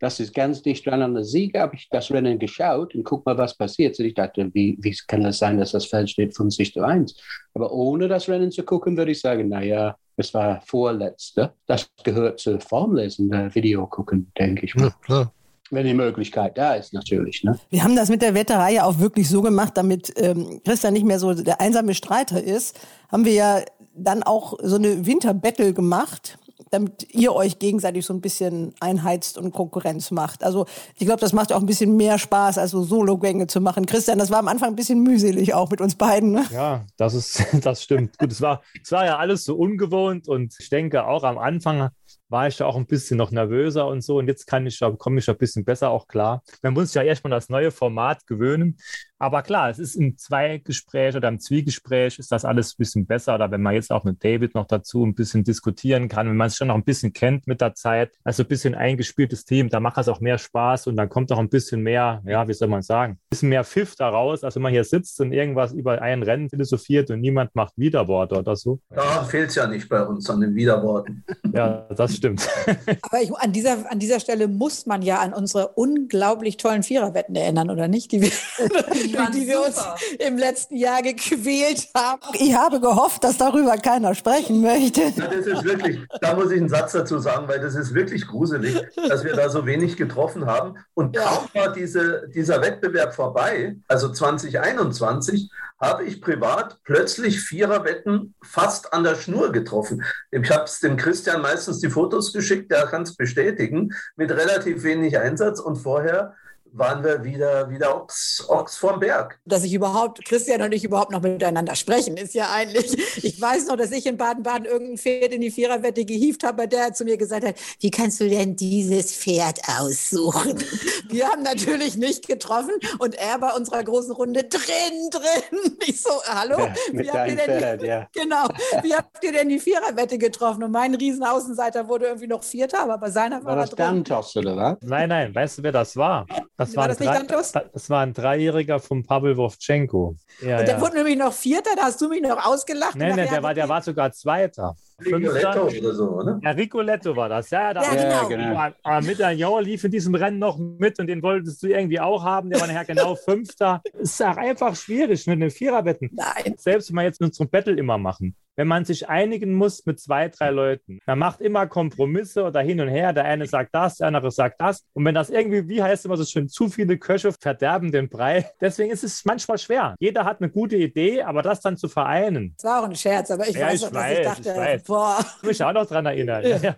das ist ganz dicht dran an der Siege, habe ich das Rennen geschaut und guck mal, was passiert. Und ich dachte, wie, wie kann das sein, dass das Feld steht 50 zu 1? Aber ohne das Rennen zu gucken, würde ich sagen, naja, es war vorletzte. Das gehört zu Formlesen, äh, Video gucken, denke ich. Ja, klar. Wenn die Möglichkeit da ist, natürlich. Ne? Wir haben das mit der Wetterei ja auch wirklich so gemacht, damit ähm, Christian nicht mehr so der einsame Streiter ist, haben wir ja dann auch so eine Winterbattle gemacht damit ihr euch gegenseitig so ein bisschen einheizt und Konkurrenz macht. Also ich glaube, das macht auch ein bisschen mehr Spaß, als so Solo-Gänge zu machen. Christian, das war am Anfang ein bisschen mühselig auch mit uns beiden. Ne? Ja, das ist, *laughs* das stimmt. Gut, es war, es war ja alles so ungewohnt und ich denke auch am Anfang war ich ja auch ein bisschen noch nervöser und so. Und jetzt kann ich, komme ich ein bisschen besser auch klar. Man muss sich ja erstmal das neue Format gewöhnen. Aber klar, es ist im Zweigespräch oder im Zwiegespräch ist das alles ein bisschen besser. Oder wenn man jetzt auch mit David noch dazu ein bisschen diskutieren kann, wenn man es schon noch ein bisschen kennt mit der Zeit, also ein bisschen eingespieltes Team, da macht es auch mehr Spaß und dann kommt auch ein bisschen mehr, ja, wie soll man sagen, ein bisschen mehr Pfiff daraus, als wenn man hier sitzt und irgendwas über ein Rennen philosophiert und niemand macht Widerworte oder so. Da fehlt es ja nicht bei uns an den Widerworten. Ja, das stimmt. *laughs* Aber ich, an, dieser, an dieser Stelle muss man ja an unsere unglaublich tollen Viererwetten erinnern, oder nicht? Die wir *laughs* die, die wir uns im letzten Jahr gequält haben. Ich habe gehofft, dass darüber keiner sprechen möchte. Ja, das ist wirklich, da muss ich einen Satz dazu sagen, weil das ist wirklich gruselig, dass wir da so wenig getroffen haben. Und kaum war diese, dieser Wettbewerb vorbei, also 2021, habe ich privat plötzlich Viererwetten fast an der Schnur getroffen. Ich habe es dem Christian meistens die Fotos geschickt, der kann es bestätigen, mit relativ wenig Einsatz und vorher waren wir wieder, wieder Ochs, Ochs vorm Berg. Dass ich überhaupt, Christian und ich überhaupt noch miteinander sprechen, ist ja eigentlich, ich weiß noch, dass ich in Baden-Baden irgendein Pferd in die Viererwette gehievt habe, der zu mir gesagt hat, wie kannst du denn dieses Pferd aussuchen? Wir haben natürlich nicht getroffen und er bei unserer großen Runde drin, drin. Ich so, hallo? Ja, wie habt ihr denn Pferd, die, ja. Genau, wie habt ihr denn die Viererwette getroffen? Und mein Riesenaußenseiter wurde irgendwie noch Vierter, aber bei seiner war, war das Dantos, oder was? Nein, nein, weißt du, wer das war? Das war, war das nicht Dantos? Das war ein Dreijähriger von Pavel Wovchenko. Ja, und der ja. wurde nämlich noch Vierter, da hast du mich noch ausgelacht. Nein, nein, der war, der war sogar Zweiter. Ricoletto oder so, oder? Ja, Ricoletto war das. Ja, da ja, genau. genau. Aber Medaillon lief in diesem Rennen noch mit und den wolltest du irgendwie auch haben. Der war nachher genau *laughs* Fünfter. Es ist auch einfach schwierig mit den Viererwetten. Nein. Selbst wenn wir jetzt unseren Battle immer machen wenn man sich einigen muss mit zwei, drei Leuten. Man macht immer Kompromisse oder hin und her. Der eine sagt das, der andere sagt das. Und wenn das irgendwie, wie heißt es immer so schön, zu viele Köche verderben den Brei. Deswegen ist es manchmal schwer. Jeder hat eine gute Idee, aber das dann zu vereinen. Das war auch ein Scherz, aber ich ja, weiß ich weiß, ich dachte, ich weiß. Boah. Ich mich auch noch daran erinnern. Ja. Ja.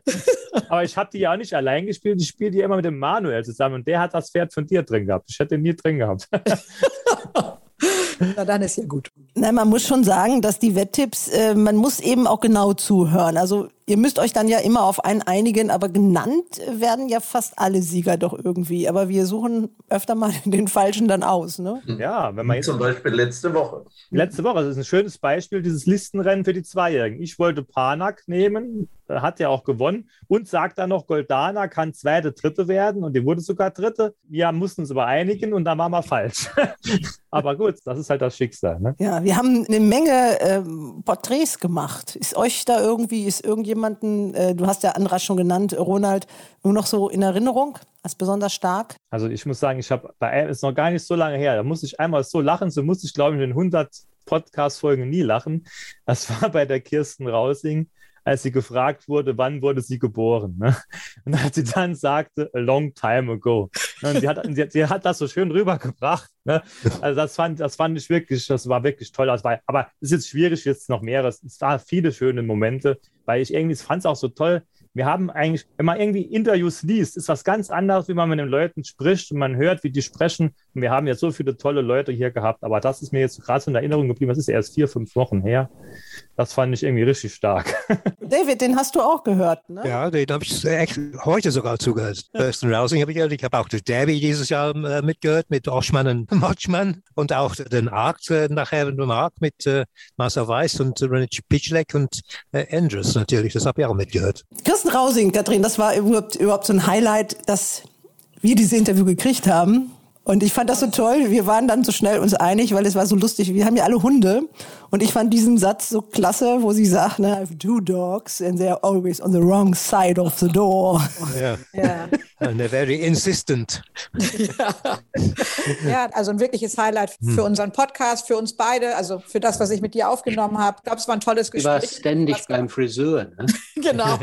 Aber ich habe die ja auch nicht allein gespielt. Ich spiele die immer mit dem Manuel zusammen und der hat das Pferd von dir drin gehabt. Ich hätte ihn nie drin gehabt. *laughs* Na, dann ist ja gut. Nein, man muss schon sagen, dass die Wetttipps, äh, man muss eben auch genau zuhören. Also ihr müsst euch dann ja immer auf einen einigen, aber genannt werden ja fast alle Sieger doch irgendwie. Aber wir suchen öfter mal *laughs* den Falschen dann aus, ne? Ja, wenn man jetzt zum Beispiel letzte Woche. Letzte Woche, das ist ein schönes Beispiel, dieses Listenrennen für die Zweijährigen. Ich wollte Panak nehmen, hat ja auch gewonnen und sagt dann noch, Goldana kann zweite, dritte werden und die wurde sogar dritte. Wir mussten uns aber einigen und da waren wir falsch. *laughs* aber gut, das ist halt das Schicksal. Ne? Ja, wir haben eine Menge ähm, Porträts gemacht. Ist euch da irgendwie, ist irgendjemanden, äh, du hast ja Andra schon genannt, Ronald, nur noch so in Erinnerung als besonders stark? Also ich muss sagen, ich habe bei er ist noch gar nicht so lange her. Da musste ich einmal so lachen, so musste ich, glaube ich, in 100 Podcast-Folgen nie lachen. Das war bei der Kirsten Rausing als sie gefragt wurde, wann wurde sie geboren. Ne? Und als sie dann sagte, a long time ago. Und sie hat, sie, sie hat das so schön rübergebracht. Ne? Also das fand, das fand ich wirklich, das war wirklich toll. Das war, aber es ist jetzt schwierig, jetzt noch mehr. Es waren viele schöne Momente, weil ich irgendwie fand es auch so toll, wir haben eigentlich, wenn man irgendwie Interviews liest, ist was ganz anderes, wie man mit den Leuten spricht und man hört, wie die sprechen. Und wir haben ja so viele tolle Leute hier gehabt, aber das ist mir jetzt gerade so in Erinnerung geblieben. Das ist erst vier, fünf Wochen her. Das fand ich irgendwie richtig stark. *laughs* David, den hast du auch gehört, ne? Ja, den habe ich echt heute sogar zugehört. Thurston Rousing habe ich gehört. Ich habe auch das Derby dieses Jahr äh, mitgehört mit Oschmann und *laughs* Motschmann und auch den Arc äh, nachher mit dem Arc mit äh, Marcel Weiss und äh, René Pitschleck und äh, Andrews natürlich. Das habe ich auch mitgehört. Kirsten Rausing, Katrin, das war überhaupt, überhaupt so ein Highlight, dass wir dieses Interview gekriegt haben. Und ich fand das so toll. Wir waren dann so schnell uns einig, weil es war so lustig. Wir haben ja alle Hunde. Und ich fand diesen Satz so klasse, wo sie sagt, ne, I have two dogs and they're always on the wrong side of the door. Ja. ja. *laughs* And they're very insistent. Ja. *laughs* ja, also ein wirkliches Highlight für hm. unseren Podcast, für uns beide, also für das, was ich mit dir aufgenommen habe. Ich glaube, es war ein tolles Gespräch. Du warst ständig beim Friseur. Ne? *laughs* genau.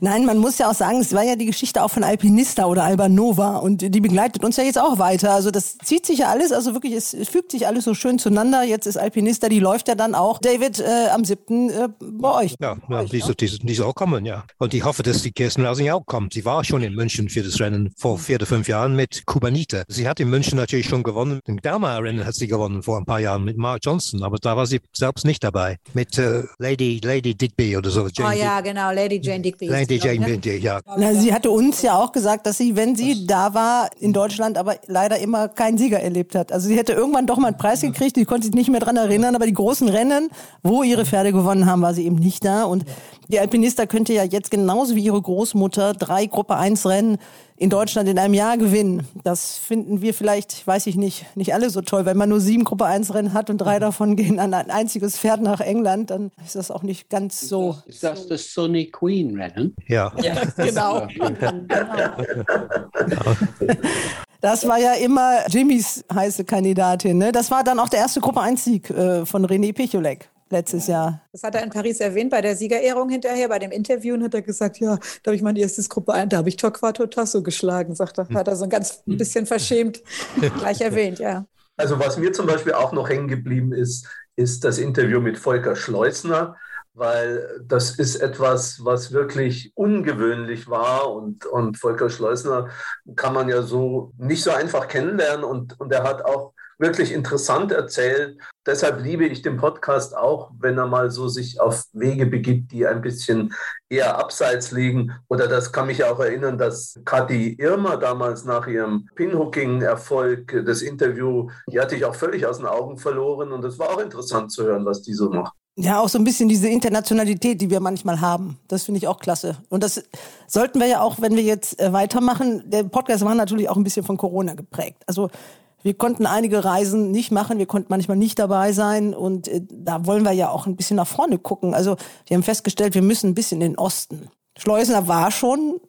Nein, man muss ja auch sagen, es war ja die Geschichte auch von Alpinista oder Albanova und die begleitet uns ja jetzt auch weiter. Also das zieht sich ja alles, also wirklich, es, es fügt sich alles so schön zueinander. Jetzt ist Alpinista, die läuft ja dann auch, David, äh, am 7. Äh, bei euch. Ja, ja die, ne? die, die, soll auch kommen, ja. Und ich hoffe, dass die Kirsten Lausing auch kommt. Sie war schon in München für das Rennen vor vier oder fünf Jahren mit Kubanita. Sie hat in München natürlich schon gewonnen. Den Dama-Rennen hat sie gewonnen vor ein paar Jahren mit Mark Johnson, aber da war sie selbst nicht dabei. Mit äh, Lady, Lady Digby oder so. Jane oh ja, genau, Lady Jane Digby. Lady Jane Digby, ja. Na, sie hatte uns ja auch gesagt, dass sie, wenn sie da war in Deutschland, aber leider immer keinen Sieger erlebt hat. Also sie hätte irgendwann doch mal einen Preis gekriegt, die konnte sich nicht mehr dran erinnern, aber die großen Rennen, wo ihre Pferde gewonnen haben, war sie eben nicht da. Und die Alpinista könnte ja jetzt genauso wie ihre Großmutter drei Gruppe 1 Rennen in Deutschland in einem Jahr gewinnen. Das finden wir vielleicht, weiß ich nicht, nicht alle so toll. Wenn man nur sieben Gruppe 1 Rennen hat und drei davon gehen an ein einziges Pferd nach England, dann ist das auch nicht ganz so. Ist das das Sunny Queen Rennen? Ja. *laughs* ja genau. *laughs* Das war ja immer Jimmys heiße Kandidatin. Ne? Das war dann auch der erste Gruppe 1 Sieg äh, von René Picholek letztes Jahr. Das hat er in Paris erwähnt bei der Siegerehrung hinterher, bei dem Interview und hat er gesagt, ja, da habe ich mein erstes Gruppe 1, da habe ich Torquato Tasso geschlagen, sagt er. Hat er so ein ganz ein bisschen verschämt gleich erwähnt, ja. Also was mir zum Beispiel auch noch hängen geblieben ist, ist das Interview mit Volker Schleusner, weil das ist etwas, was wirklich ungewöhnlich war und, und Volker Schleusner kann man ja so nicht so einfach kennenlernen und, und er hat auch wirklich interessant erzählt. Deshalb liebe ich den Podcast auch, wenn er mal so sich auf Wege begibt, die ein bisschen eher abseits liegen. Oder das kann mich auch erinnern, dass Kathi Irma damals nach ihrem Pinhooking-Erfolg das Interview, die hatte ich auch völlig aus den Augen verloren. Und es war auch interessant zu hören, was die so macht. Ja, auch so ein bisschen diese Internationalität, die wir manchmal haben. Das finde ich auch klasse. Und das sollten wir ja auch, wenn wir jetzt äh, weitermachen. Der Podcast war natürlich auch ein bisschen von Corona geprägt. Also wir konnten einige Reisen nicht machen, wir konnten manchmal nicht dabei sein und äh, da wollen wir ja auch ein bisschen nach vorne gucken. Also wir haben festgestellt, wir müssen ein bisschen in den Osten. Schleusener war schon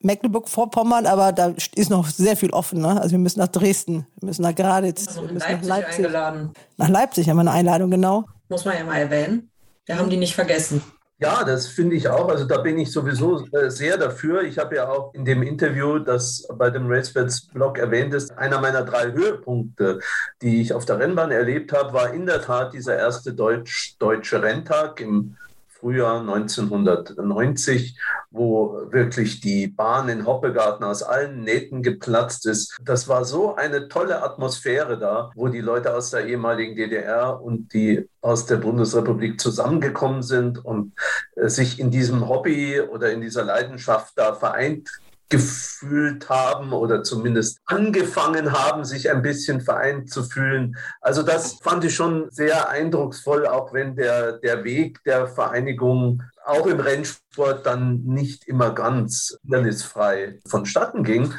Mecklenburg-Vorpommern, aber da ist noch sehr viel offen. Ne? Also wir müssen nach Dresden, wir müssen nach Graditz, also wir müssen Leipzig nach Leipzig. Eingeladen. Nach Leipzig haben wir eine Einladung, genau. Muss man ja mal erwähnen. Wir haben die nicht vergessen. Ja, das finde ich auch. Also da bin ich sowieso äh, sehr dafür. Ich habe ja auch in dem Interview, das bei dem RaceBets Blog erwähnt ist, einer meiner drei Höhepunkte, die ich auf der Rennbahn erlebt habe, war in der Tat dieser erste Deutsch, deutsche Renntag im Frühjahr 1990, wo wirklich die Bahn in Hoppegarten aus allen Nähten geplatzt ist. Das war so eine tolle Atmosphäre da, wo die Leute aus der ehemaligen DDR und die aus der Bundesrepublik zusammengekommen sind und äh, sich in diesem Hobby oder in dieser Leidenschaft da vereint gefühlt haben oder zumindest angefangen haben, sich ein bisschen vereint zu fühlen. Also das fand ich schon sehr eindrucksvoll, auch wenn der, der Weg der Vereinigung auch im Rennsport dann nicht immer ganz hindernisfrei vonstatten ging.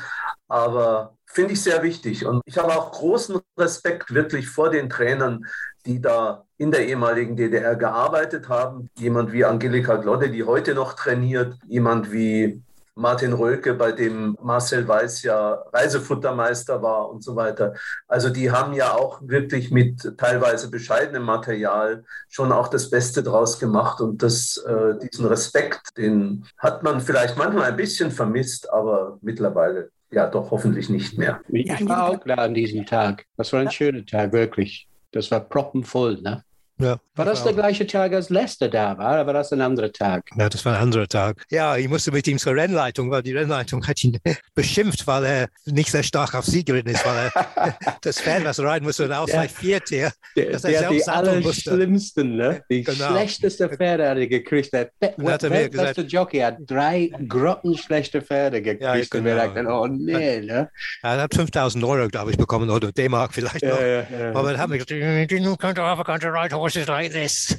Aber finde ich sehr wichtig. Und ich habe auch großen Respekt wirklich vor den Trainern, die da in der ehemaligen DDR gearbeitet haben. Jemand wie Angelika Glodde, die heute noch trainiert, jemand wie Martin Rölke, bei dem Marcel Weiß ja Reisefuttermeister war und so weiter. Also die haben ja auch wirklich mit teilweise bescheidenem Material schon auch das Beste draus gemacht und das, äh, diesen Respekt, den hat man vielleicht manchmal ein bisschen vermisst, aber mittlerweile ja doch hoffentlich nicht mehr. Ich war auch da an diesem Tag. Das war ein schöner Tag, wirklich. Das war proppenvoll, ne? Ja, War das der gleiche Tag, als Lester da war, oder war das ein anderer Tag? Ja, das war ein anderer Tag. Ja, ich musste mit ihm zur Rennleitung, weil die Rennleitung hat ihn beschimpft, weil er nicht sehr stark auf sie geritten ist, weil er das Pferd, was rein musste, und auch vielleicht viert er. Der, dass er der selbst die allerschlimmsten, ne? Die Genau. schlechteste Pferde hat er gekriegt. Der Be- Und hat er mir gesagt- weltbeste Jockey hat drei grottenschlechte Pferde gekriegt. Ja, Und wir genau. dachten, oh nee, ne? Er hat 5000 Euro, glaube ich, bekommen, oder D-Mark vielleicht noch. Ja, ja, ja. Aber dann haben wir gesagt, you can't have a country ride horses like this.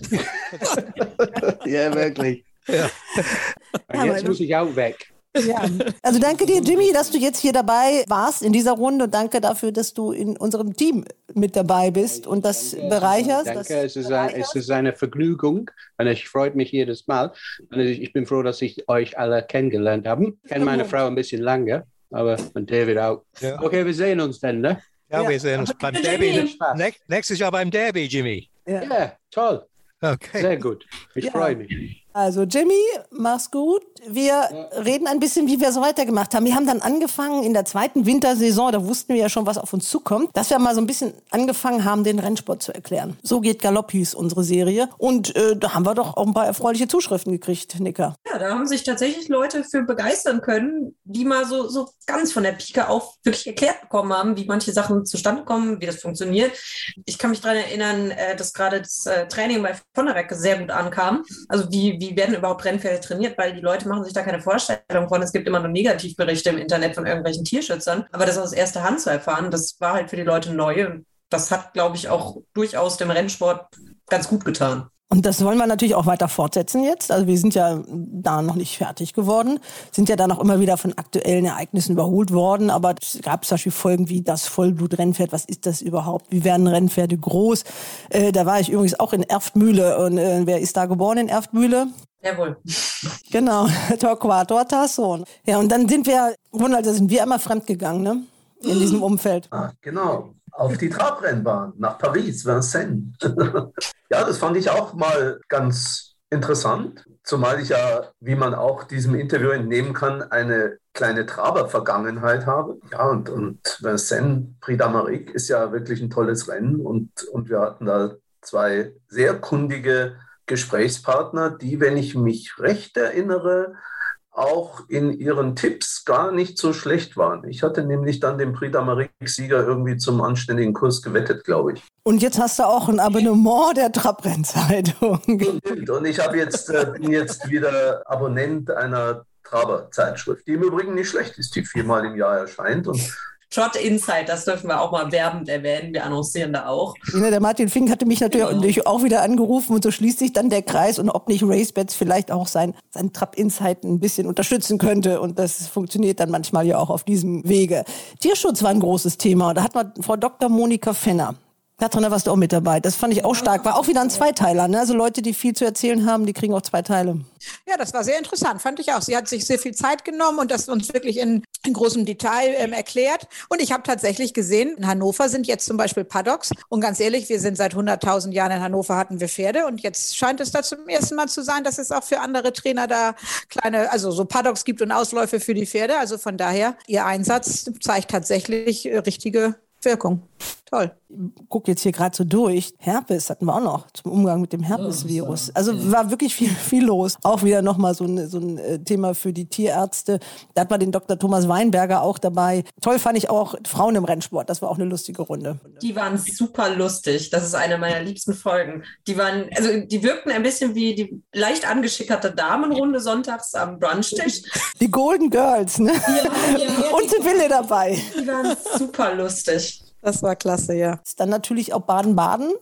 ja, wirklich. Ja. Und jetzt muss ich auch weg. Ja. Also danke dir, Jimmy, dass du jetzt hier dabei warst in dieser Runde und danke dafür, dass du in unserem Team mit dabei bist und das bereicherst. Danke, das es ist, ein, es ist eine Vergnügung und es freut mich jedes Mal. Und ich ich bin froh, dass ich euch alle kennengelernt habe. Ich kenne meine Frau ein bisschen lange, aber und David auch. Ja. Okay, wir sehen uns dann, ne? Ja, wir sehen uns beim. Derby. Spaß. Nächstes Jahr beim Derby, Jimmy. Ja, toll. Okay. Sehr gut. Ich Ja. freue mich. Also Jimmy, mach's gut. Wir reden ein bisschen, wie wir so weitergemacht haben. Wir haben dann angefangen in der zweiten Wintersaison, da wussten wir ja schon, was auf uns zukommt, dass wir mal so ein bisschen angefangen haben, den Rennsport zu erklären. So geht Galopp hieß unsere Serie. Und äh, da haben wir doch auch ein paar erfreuliche Zuschriften gekriegt, Nicker. Ja, da haben sich tatsächlich Leute für begeistern können, die mal so, so ganz von der Pike auf wirklich erklärt bekommen haben, wie manche Sachen zustande kommen, wie das funktioniert. Ich kann mich daran erinnern, äh, dass gerade das äh, Training bei Vonnerecke sehr gut ankam. Also wie, wie werden überhaupt Rennpferde trainiert, weil die Leute machen sich da keine Vorstellung von. Es gibt immer nur Negativberichte im Internet von irgendwelchen Tierschützern. Aber das aus erster Hand zu erfahren, das war halt für die Leute neu. Das hat, glaube ich, auch durchaus dem Rennsport ganz gut getan. Und das wollen wir natürlich auch weiter fortsetzen jetzt. Also wir sind ja da noch nicht fertig geworden, sind ja dann auch immer wieder von aktuellen Ereignissen überholt worden. Aber es gab zum Beispiel Folgen wie das Vollblut-Rennpferd. Was ist das überhaupt? Wie werden Rennpferde groß? Äh, da war ich übrigens auch in Erftmühle. Und äh, wer ist da geboren in Erftmühle? Jawohl. Genau, *laughs* Torquato Tasson. Ja, und dann sind wir, Ronald, da sind wir einmal fremdgegangen, ne? In diesem Umfeld. Ah, genau, auf die Trabrennbahn nach Paris, Vincennes. *laughs* ja, das fand ich auch mal ganz interessant, zumal ich ja, wie man auch diesem Interview entnehmen kann, eine kleine Traber-Vergangenheit habe. Ja, und, und Vincennes, Prix d'Amérique ist ja wirklich ein tolles Rennen und, und wir hatten da zwei sehr kundige Gesprächspartner, die, wenn ich mich recht erinnere, auch in ihren Tipps gar nicht so schlecht waren. Ich hatte nämlich dann den Prix d'Amérique-Sieger irgendwie zum anständigen Kurs gewettet, glaube ich. Und jetzt hast du auch ein Abonnement der Trabrennzeitung. *laughs* Und ich habe jetzt, äh, bin jetzt wieder Abonnent einer Traber-Zeitschrift, die im Übrigen nicht schlecht ist, die viermal im Jahr erscheint. Und Trot Insight, das dürfen wir auch mal werbend erwähnen. Wir annoncieren da auch. Ja, der Martin Fink hatte mich natürlich auch wieder angerufen und so schließt sich dann der Kreis und ob nicht RaceBets vielleicht auch sein, sein Trap Insight ein bisschen unterstützen könnte und das funktioniert dann manchmal ja auch auf diesem Wege. Tierschutz war ein großes Thema. Da hat man Frau Dr. Monika Fenner. Katrin, da warst du auch mit dabei. Das fand ich auch stark. War auch wieder ein Zweiteiler. Ne? Also Leute, die viel zu erzählen haben, die kriegen auch zwei Teile. Ja, das war sehr interessant, fand ich auch. Sie hat sich sehr viel Zeit genommen und das uns wirklich in, in großem Detail ähm, erklärt. Und ich habe tatsächlich gesehen, in Hannover sind jetzt zum Beispiel Paddocks. Und ganz ehrlich, wir sind seit 100.000 Jahren in Hannover hatten wir Pferde. Und jetzt scheint es da zum ersten Mal zu sein, dass es auch für andere Trainer da kleine, also so Paddocks gibt und Ausläufe für die Pferde. Also von daher, ihr Einsatz zeigt tatsächlich äh, richtige Wirkung. Toll. Guck jetzt hier gerade so durch. Herpes hatten wir auch noch zum Umgang mit dem Herpesvirus. Also war wirklich viel, viel los. Auch wieder nochmal so ein, so ein äh, Thema für die Tierärzte. Da hat man den Dr. Thomas Weinberger auch dabei. Toll fand ich auch Frauen im Rennsport. Das war auch eine lustige Runde. Die waren super lustig. Das ist eine meiner liebsten Folgen. Die waren, also die wirkten ein bisschen wie die leicht angeschickerte Damenrunde sonntags am Brunchtisch. Die Golden Girls, ne? ja. *laughs* Und Sibylle dabei. Die waren super lustig. Das war klasse, ja. Dann natürlich auch Baden-Baden.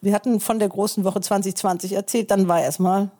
Wir hatten von der großen Woche 2020 erzählt. Dann war erstmal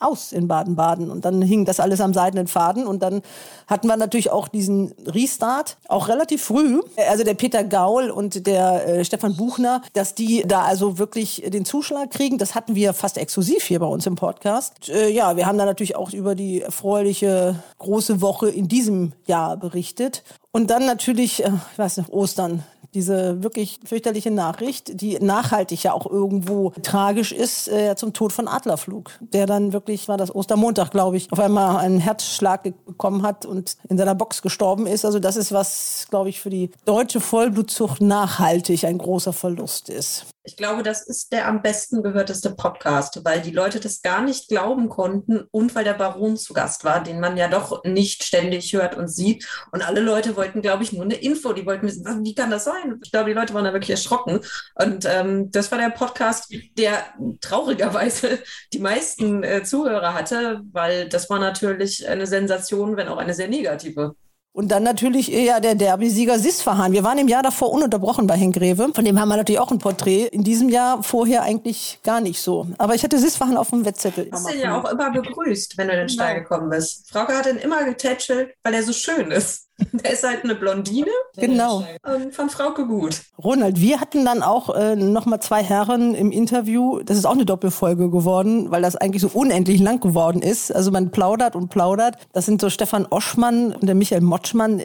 aus in Baden-Baden. Und dann hing das alles am seidenen Faden. Und dann hatten wir natürlich auch diesen Restart, auch relativ früh. Also der Peter Gaul und der äh, Stefan Buchner, dass die da also wirklich den Zuschlag kriegen, das hatten wir fast exklusiv hier bei uns im Podcast. Und, äh, ja, wir haben da natürlich auch über die erfreuliche große Woche in diesem Jahr berichtet. Und dann natürlich, äh, ich weiß nicht, Ostern, diese wirklich fürchterliche Nachricht, die nachhaltig ja auch irgendwo tragisch ist, äh, zum Tod von Adlerflug, der dann wirklich, war das Ostermontag, glaube ich, auf einmal einen Herzschlag bekommen hat und in seiner Box gestorben ist. Also das ist was, glaube ich, für die deutsche Vollblutzucht nachhaltig ein großer Verlust ist. Ich glaube, das ist der am besten gehörteste Podcast, weil die Leute das gar nicht glauben konnten und weil der Baron zu Gast war, den man ja doch nicht ständig hört und sieht. Und alle Leute wollten, glaube ich, nur eine Info. Die wollten wissen, wie kann das sein? Ich glaube, die Leute waren da wirklich erschrocken. Und ähm, das war der Podcast, der traurigerweise *laughs* die meisten äh, Zuhörer hatte, weil das war natürlich eine Sensation, wenn auch eine sehr negative. Und dann natürlich eher der Derby-Sieger Sisfahan. Wir waren im Jahr davor ununterbrochen bei Henk Greve. Von dem haben wir natürlich auch ein Porträt. In diesem Jahr vorher eigentlich gar nicht so. Aber ich hatte Sisfahan auf dem Wettzettel. Du hast ihn ja auch immer begrüßt, wenn du in den Stall gekommen bist. Frauke hat ihn immer getätschelt, weil er so schön ist. *laughs* Der ist halt eine Blondine. Genau. Und von Frauke gut. Ronald, wir hatten dann auch äh, nochmal zwei Herren im Interview. Das ist auch eine Doppelfolge geworden, weil das eigentlich so unendlich lang geworden ist. Also man plaudert und plaudert. Das sind so Stefan Oschmann und der Michael Motschmann.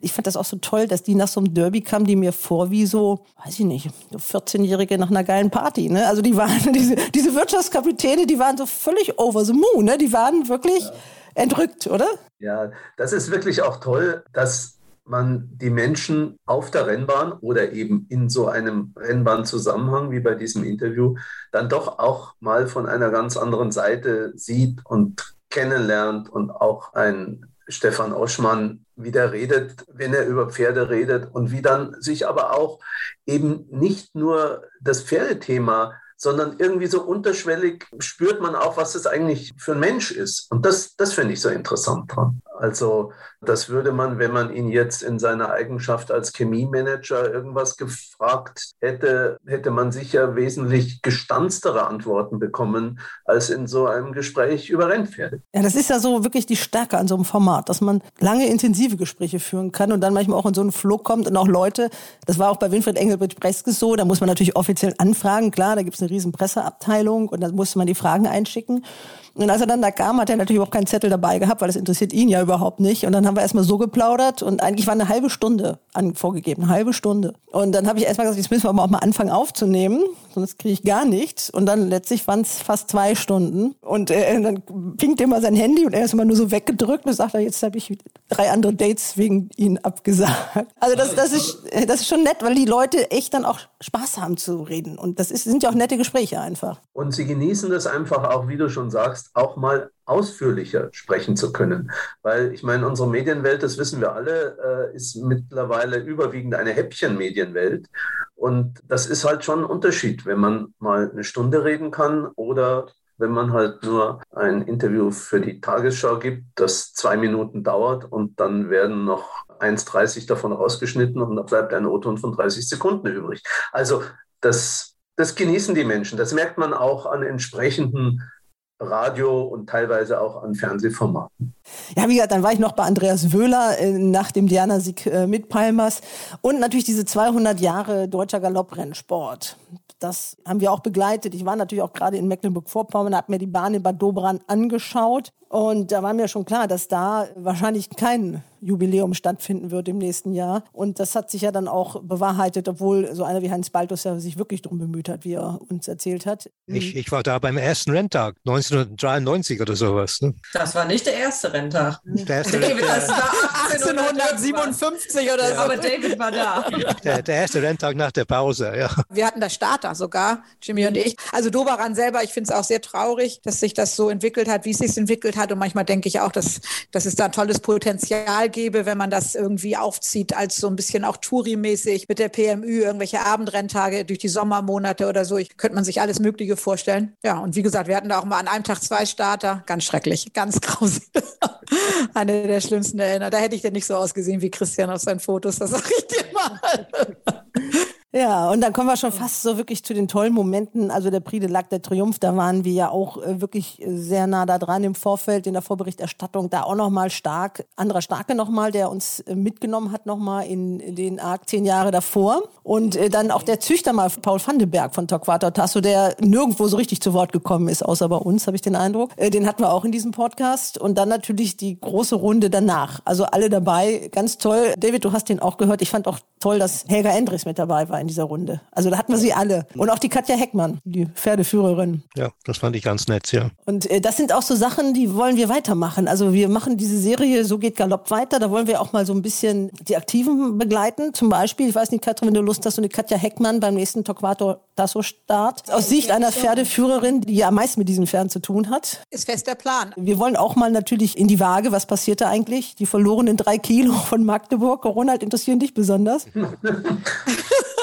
Ich fand das auch so toll, dass die nach so einem Derby kamen, die mir vor wie so, weiß ich nicht, so 14-Jährige nach einer geilen Party. Ne? Also die waren, *laughs* diese, diese Wirtschaftskapitäne, die waren so völlig over the moon. Ne? Die waren wirklich... Ja entrückt, oder? Ja, das ist wirklich auch toll, dass man die Menschen auf der Rennbahn oder eben in so einem Rennbahnzusammenhang wie bei diesem Interview dann doch auch mal von einer ganz anderen Seite sieht und kennenlernt und auch ein Stefan Oschmann wieder redet, wenn er über Pferde redet und wie dann sich aber auch eben nicht nur das Pferdethema sondern irgendwie so unterschwellig spürt man auch, was es eigentlich für ein Mensch ist. Und das, das finde ich so interessant dran. Also das würde man, wenn man ihn jetzt in seiner Eigenschaft als Chemiemanager irgendwas gefragt hätte, hätte man sicher wesentlich gestanztere Antworten bekommen als in so einem Gespräch über Rennpferde. Ja, das ist ja so wirklich die Stärke an so einem Format, dass man lange intensive Gespräche führen kann und dann manchmal auch in so einen Flow kommt und auch Leute, das war auch bei Winfried Engelbert Breskes so, da muss man natürlich offiziell anfragen, klar, da gibt es eine riesen Presseabteilung und da musste man die Fragen einschicken. Und als er dann da kam, hat er natürlich auch keinen Zettel dabei gehabt, weil das interessiert ihn ja überhaupt nicht. Und dann haben wir erstmal so geplaudert und eigentlich war eine halbe Stunde an, vorgegeben, eine halbe Stunde. Und dann habe ich erstmal gesagt, jetzt müssen wir aber auch mal anfangen aufzunehmen, sonst kriege ich gar nichts. Und dann letztlich waren es fast zwei Stunden. Und äh, dann pinkt immer sein Handy und er ist immer nur so weggedrückt und sagt, jetzt habe ich drei andere Dates wegen ihn abgesagt. Also das, das, ist, das ist schon nett, weil die Leute echt dann auch Spaß haben zu reden. Und das ist, sind ja auch nette Gespräche einfach. Und sie genießen das einfach auch, wie du schon sagst, auch mal ausführlicher sprechen zu können. Weil ich meine, unsere Medienwelt, das wissen wir alle, äh, ist mittlerweile überwiegend eine Häppchenmedienwelt. Und das ist halt schon ein Unterschied, wenn man mal eine Stunde reden kann oder wenn man halt nur ein Interview für die Tagesschau gibt, das zwei Minuten dauert und dann werden noch 1,30 davon rausgeschnitten und da bleibt ein O-Ton von 30 Sekunden übrig. Also das, das genießen die Menschen. Das merkt man auch an entsprechenden Radio und teilweise auch an Fernsehformaten. Ja, wie gesagt, dann war ich noch bei Andreas Wöhler äh, nach dem Diana-Sieg äh, mit Palmers und natürlich diese 200 Jahre deutscher Galopprennsport. Das haben wir auch begleitet. Ich war natürlich auch gerade in Mecklenburg-Vorpommern, habe mir die Bahn in Bad Dobran angeschaut und da war mir schon klar, dass da wahrscheinlich kein Jubiläum stattfinden wird im nächsten Jahr. Und das hat sich ja dann auch bewahrheitet, obwohl so einer wie Hans Baltus ja sich wirklich darum bemüht hat, wie er uns erzählt hat. Ich, ich war da beim ersten Renntag, 1993 oder sowas. Ne? Das war nicht der erste Renntag. Der erste Renntag, das war 1857 oder so. Aber David war da. der, der erste Renntag nach der Pause, ja. Wir hatten da Starter sogar, Jimmy und ich. Also Doberan selber, ich finde es auch sehr traurig, dass sich das so entwickelt hat, wie es sich entwickelt hat. Und manchmal denke ich auch, dass, dass es da ein tolles Potenzial gäbe, wenn man das irgendwie aufzieht, als so ein bisschen auch Touri-mäßig mit der PMÜ, irgendwelche Abendrenntage durch die Sommermonate oder so. Ich könnte man sich alles Mögliche vorstellen. Ja, und wie gesagt, wir hatten da auch mal an einem Tag zwei Starter. Ganz schrecklich, ganz *laughs* grausig. Eine der schlimmsten Erinnerungen. Da hätte ich denn nicht so ausgesehen wie Christian auf seinen Fotos, das sage ich dir mal. *laughs* Ja, und dann kommen wir schon fast so wirklich zu den tollen Momenten. Also der Prix de Lac, der Triumph, da waren wir ja auch äh, wirklich sehr nah da dran im Vorfeld, in der Vorberichterstattung. Da auch nochmal stark, anderer Starke nochmal, der uns äh, mitgenommen hat nochmal in, den arg zehn Jahre davor. Und äh, dann auch der Züchter mal, Paul van de Berg von Torquato Tasso, der nirgendwo so richtig zu Wort gekommen ist, außer bei uns, habe ich den Eindruck. Den hatten wir auch in diesem Podcast. Und dann natürlich die große Runde danach. Also alle dabei, ganz toll. David, du hast den auch gehört. Ich fand auch toll, dass Helga Endrichs mit dabei war in dieser Runde. Also da hatten wir sie alle. Und auch die Katja Heckmann, die Pferdeführerin. Ja, das fand ich ganz nett, ja. Und äh, das sind auch so Sachen, die wollen wir weitermachen. Also wir machen diese Serie So geht Galopp weiter. Da wollen wir auch mal so ein bisschen die Aktiven begleiten. Zum Beispiel, ich weiß nicht, Katrin, wenn du Lust hast, so eine Katja Heckmann beim nächsten Torquato Tasso Start. Aus Sicht einer Pferdeführerin, die ja meist mit diesen Pferden zu tun hat. Ist fester Plan. Wir wollen auch mal natürlich in die Waage. Was passiert da eigentlich? Die verlorenen drei Kilo von Magdeburg. Ronald interessieren dich besonders. *laughs*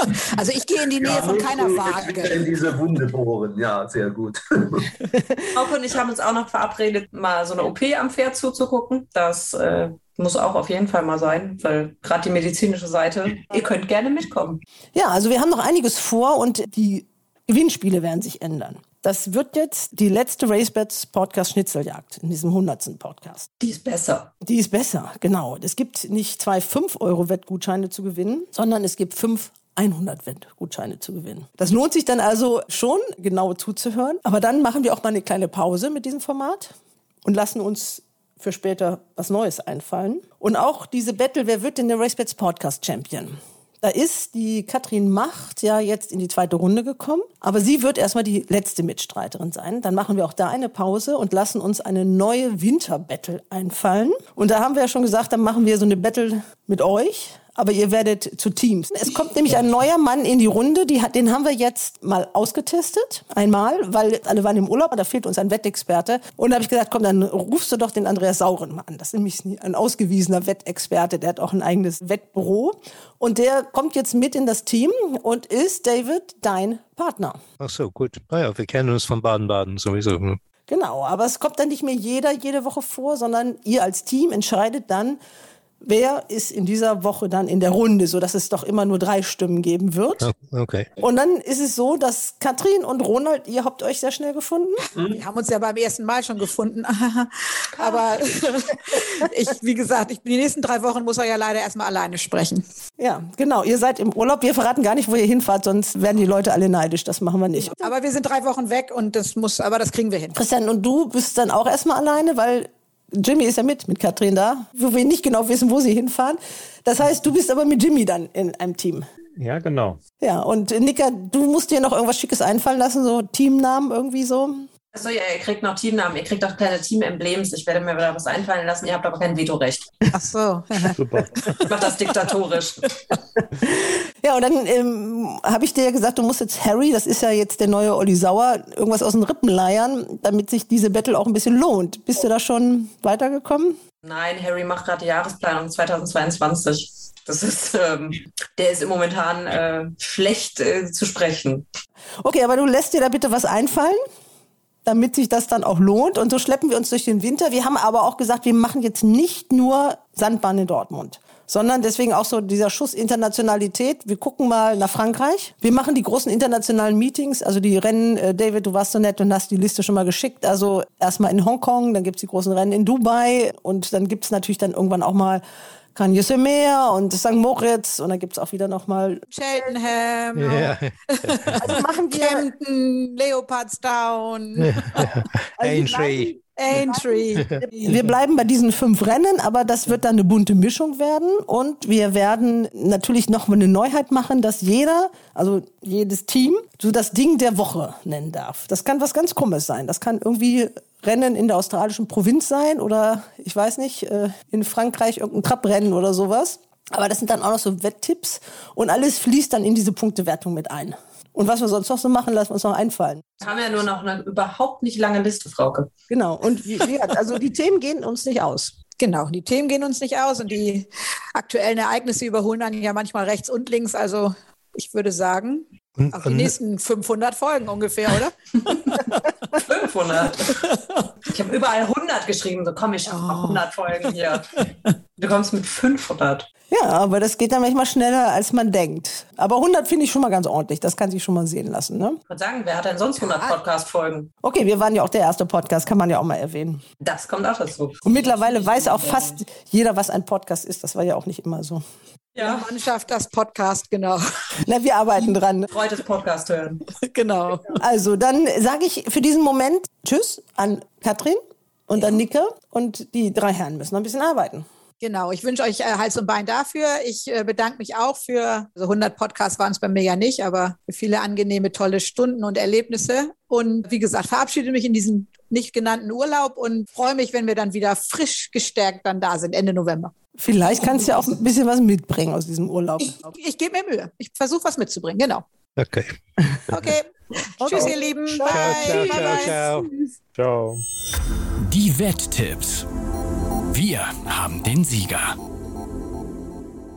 *laughs* Also ich gehe in die Nähe Ja, von keiner Waage. In diese Wunde bohren, ja, sehr gut. *laughs* Frauke und ich haben uns auch noch verabredet, mal so eine OP am Pferd zuzugucken. Das äh, muss auch auf jeden Fall mal sein, weil gerade die medizinische Seite, ihr könnt gerne mitkommen. Ja, also wir haben noch einiges vor und die Gewinnspiele werden sich ändern. Das wird jetzt die letzte RaceBets Podcast Schnitzeljagd in diesem 100. Podcast. Die ist besser. Die ist besser, genau. Es gibt nicht zwei 5-Euro-Wettgutscheine zu gewinnen, sondern es gibt fünf 100 Wettgutscheine zu gewinnen. Das lohnt sich dann also schon, genau zuzuhören. Aber dann machen wir auch mal eine kleine Pause mit diesem Format und lassen uns für später was Neues einfallen. Und auch diese Battle, wer wird denn der RaceBets Podcast Champion? Da ist die Katrin Macht ja jetzt in die zweite Runde gekommen, aber sie wird erstmal die letzte Mitstreiterin sein. Dann machen wir auch da eine Pause und lassen uns eine neue Winter-Battle einfallen. Und da haben wir ja schon gesagt, dann machen wir so eine Battle mit euch. Aber ihr werdet zu Teams. Es kommt nämlich ein neuer Mann in die Runde, die den haben wir jetzt mal ausgetestet, einmal, weil alle waren im Urlaub, da fehlt uns ein Wettexperte. Und da habe ich gesagt, komm, dann rufst du doch den Andreas Sauren mal an. Das ist nämlich ein ausgewiesener Wettexperte, der hat auch ein eigenes Wettbüro. Und der kommt jetzt mit in das Team und ist, David, dein Partner. Ach so, gut. Naja, wir kennen uns von Baden-Baden sowieso. ne? Genau, aber es kommt dann nicht mehr jeder jede Woche vor, sondern ihr als Team entscheidet dann, wer ist in dieser Woche dann in der Runde, so dass es doch immer nur drei Stimmen geben wird. Oh, okay. Und dann ist es so, dass Katrin und Ronald, ihr habt euch sehr schnell gefunden. Wir haben uns ja beim ersten Mal schon gefunden. *laughs* Aber *laughs* ich, wie gesagt, ich, die nächsten drei Wochen muss er ja leider erstmal alleine sprechen. Ja, genau. Ihr seid im Urlaub. Wir verraten gar nicht, wo ihr hinfahrt, sonst werden die Leute alle neidisch. Das machen wir nicht. Aber wir sind drei Wochen weg und das muss, aber das kriegen wir hin. Christian, und du bist dann auch erstmal alleine, weil Jimmy ist ja mit, mit Katrin da, wo wir nicht genau wissen, wo sie hinfahren. Das heißt, du bist aber mit Jimmy dann in einem Team. Ja, genau. Ja, und Nika, du musst dir noch irgendwas Schickes einfallen lassen, so Teamnamen irgendwie so. Achso, ja, ihr kriegt noch Teamnamen, ihr kriegt auch kleine Team-Emblems. Ich werde mir wieder was einfallen lassen, ihr habt aber kein Vetorecht. Ach so. *laughs* Super. Ich mache das diktatorisch. *laughs* Ja, und dann ähm, habe ich dir ja gesagt, du musst jetzt Harry, das ist ja jetzt der neue Olli Sauer, irgendwas aus den Rippen leiern, damit sich diese Battle auch ein bisschen lohnt. Bist du da schon weitergekommen? Nein, Harry macht gerade die Jahresplanung 2022. Das ist, ähm, der ist im momentan äh, schlecht äh, zu sprechen. Okay, aber du lässt dir da bitte was einfallen, damit sich das dann auch lohnt. Und so schleppen wir uns durch den Winter. Wir haben aber auch gesagt, wir machen jetzt nicht nur Sandbahn in Dortmund sondern deswegen auch so dieser Schuss Internationalität. Wir gucken mal nach Frankreich. Wir machen die großen internationalen Meetings, also die Rennen, äh, David, du warst so nett und hast die Liste schon mal geschickt. Also erstmal in Hongkong, dann gibt's die großen Rennen in Dubai und dann gibt's natürlich dann irgendwann auch mal Sur Mer und St. Moritz und dann gibt's auch wieder nochmal Cheltenham, Ja. also machen wir Kempten, Leopardstown, Aintree. Aintree. Wir bleiben bei diesen fünf Rennen, aber das wird dann eine bunte Mischung werden. Und wir werden natürlich noch mal eine Neuheit machen, dass jeder, also jedes Team, so das Ding der Woche nennen darf. Das kann was ganz Krummes sein. Das kann irgendwie Rennen in der australischen Provinz sein oder ich weiß nicht, äh, in Frankreich irgendein Traprennen oder sowas. Aber das sind dann auch noch so Wetttipps und alles fließt dann in diese Punktewertung mit ein. Und was wir sonst noch so machen, lassen wir uns noch einfallen. Wir haben ja nur noch eine überhaupt nicht lange Liste, Frauke. Genau. Und wie, wie, also die Themen gehen uns nicht aus. Genau, die Themen gehen uns nicht aus und die aktuellen Ereignisse überholen dann ja manchmal rechts und links. Also ich würde sagen, auf die nächsten 500 Folgen ungefähr, oder? *laughs* *laughs* 500. Ich habe überall 100 geschrieben, so komm ich auf 100 Folgen hier. Du kommst mit 500. Ja, aber das geht dann manchmal schneller, als man denkt. Aber 100 finde ich schon mal ganz ordentlich. Das kann sich schon mal sehen lassen. Ne? Ich würde sagen, wer hat denn sonst 100 Podcast-Folgen? Okay, wir waren ja auch der erste Podcast, kann man ja auch mal erwähnen. Das kommt auch dazu. Und mittlerweile weiß auch fast jeder, was ein Podcast ist. Das war ja auch nicht immer so. Ja. Mannschaft, das Podcast, genau. *laughs* Na, wir arbeiten dran. Freut das Podcast hören. *laughs* genau. Also, dann sage ich für diesen Moment Tschüss an Katrin und an Nicke. Und die drei Herren müssen noch ein bisschen arbeiten. Genau, ich wünsche euch äh, Hals und Bein dafür. Ich äh, bedanke mich auch für, also 100 Podcasts waren es bei mir ja nicht, aber für viele angenehme, tolle Stunden und Erlebnisse. Und wie gesagt, verabschiede mich in diesen nicht genannten Urlaub und freue mich, wenn wir dann wieder frisch gestärkt dann da sind, Ende November. Vielleicht kannst du ja auch ein bisschen was mitbringen aus diesem Urlaub. Ich, ich gebe mir Mühe. Ich versuche was mitzubringen, genau. Okay. *laughs* Okay. Tschüss, ihr Lieben. Ciao, Bye. ciao, Bye, ciao, bye. ciao. Ciao. Die Wetttipps. Wir haben den Sieger.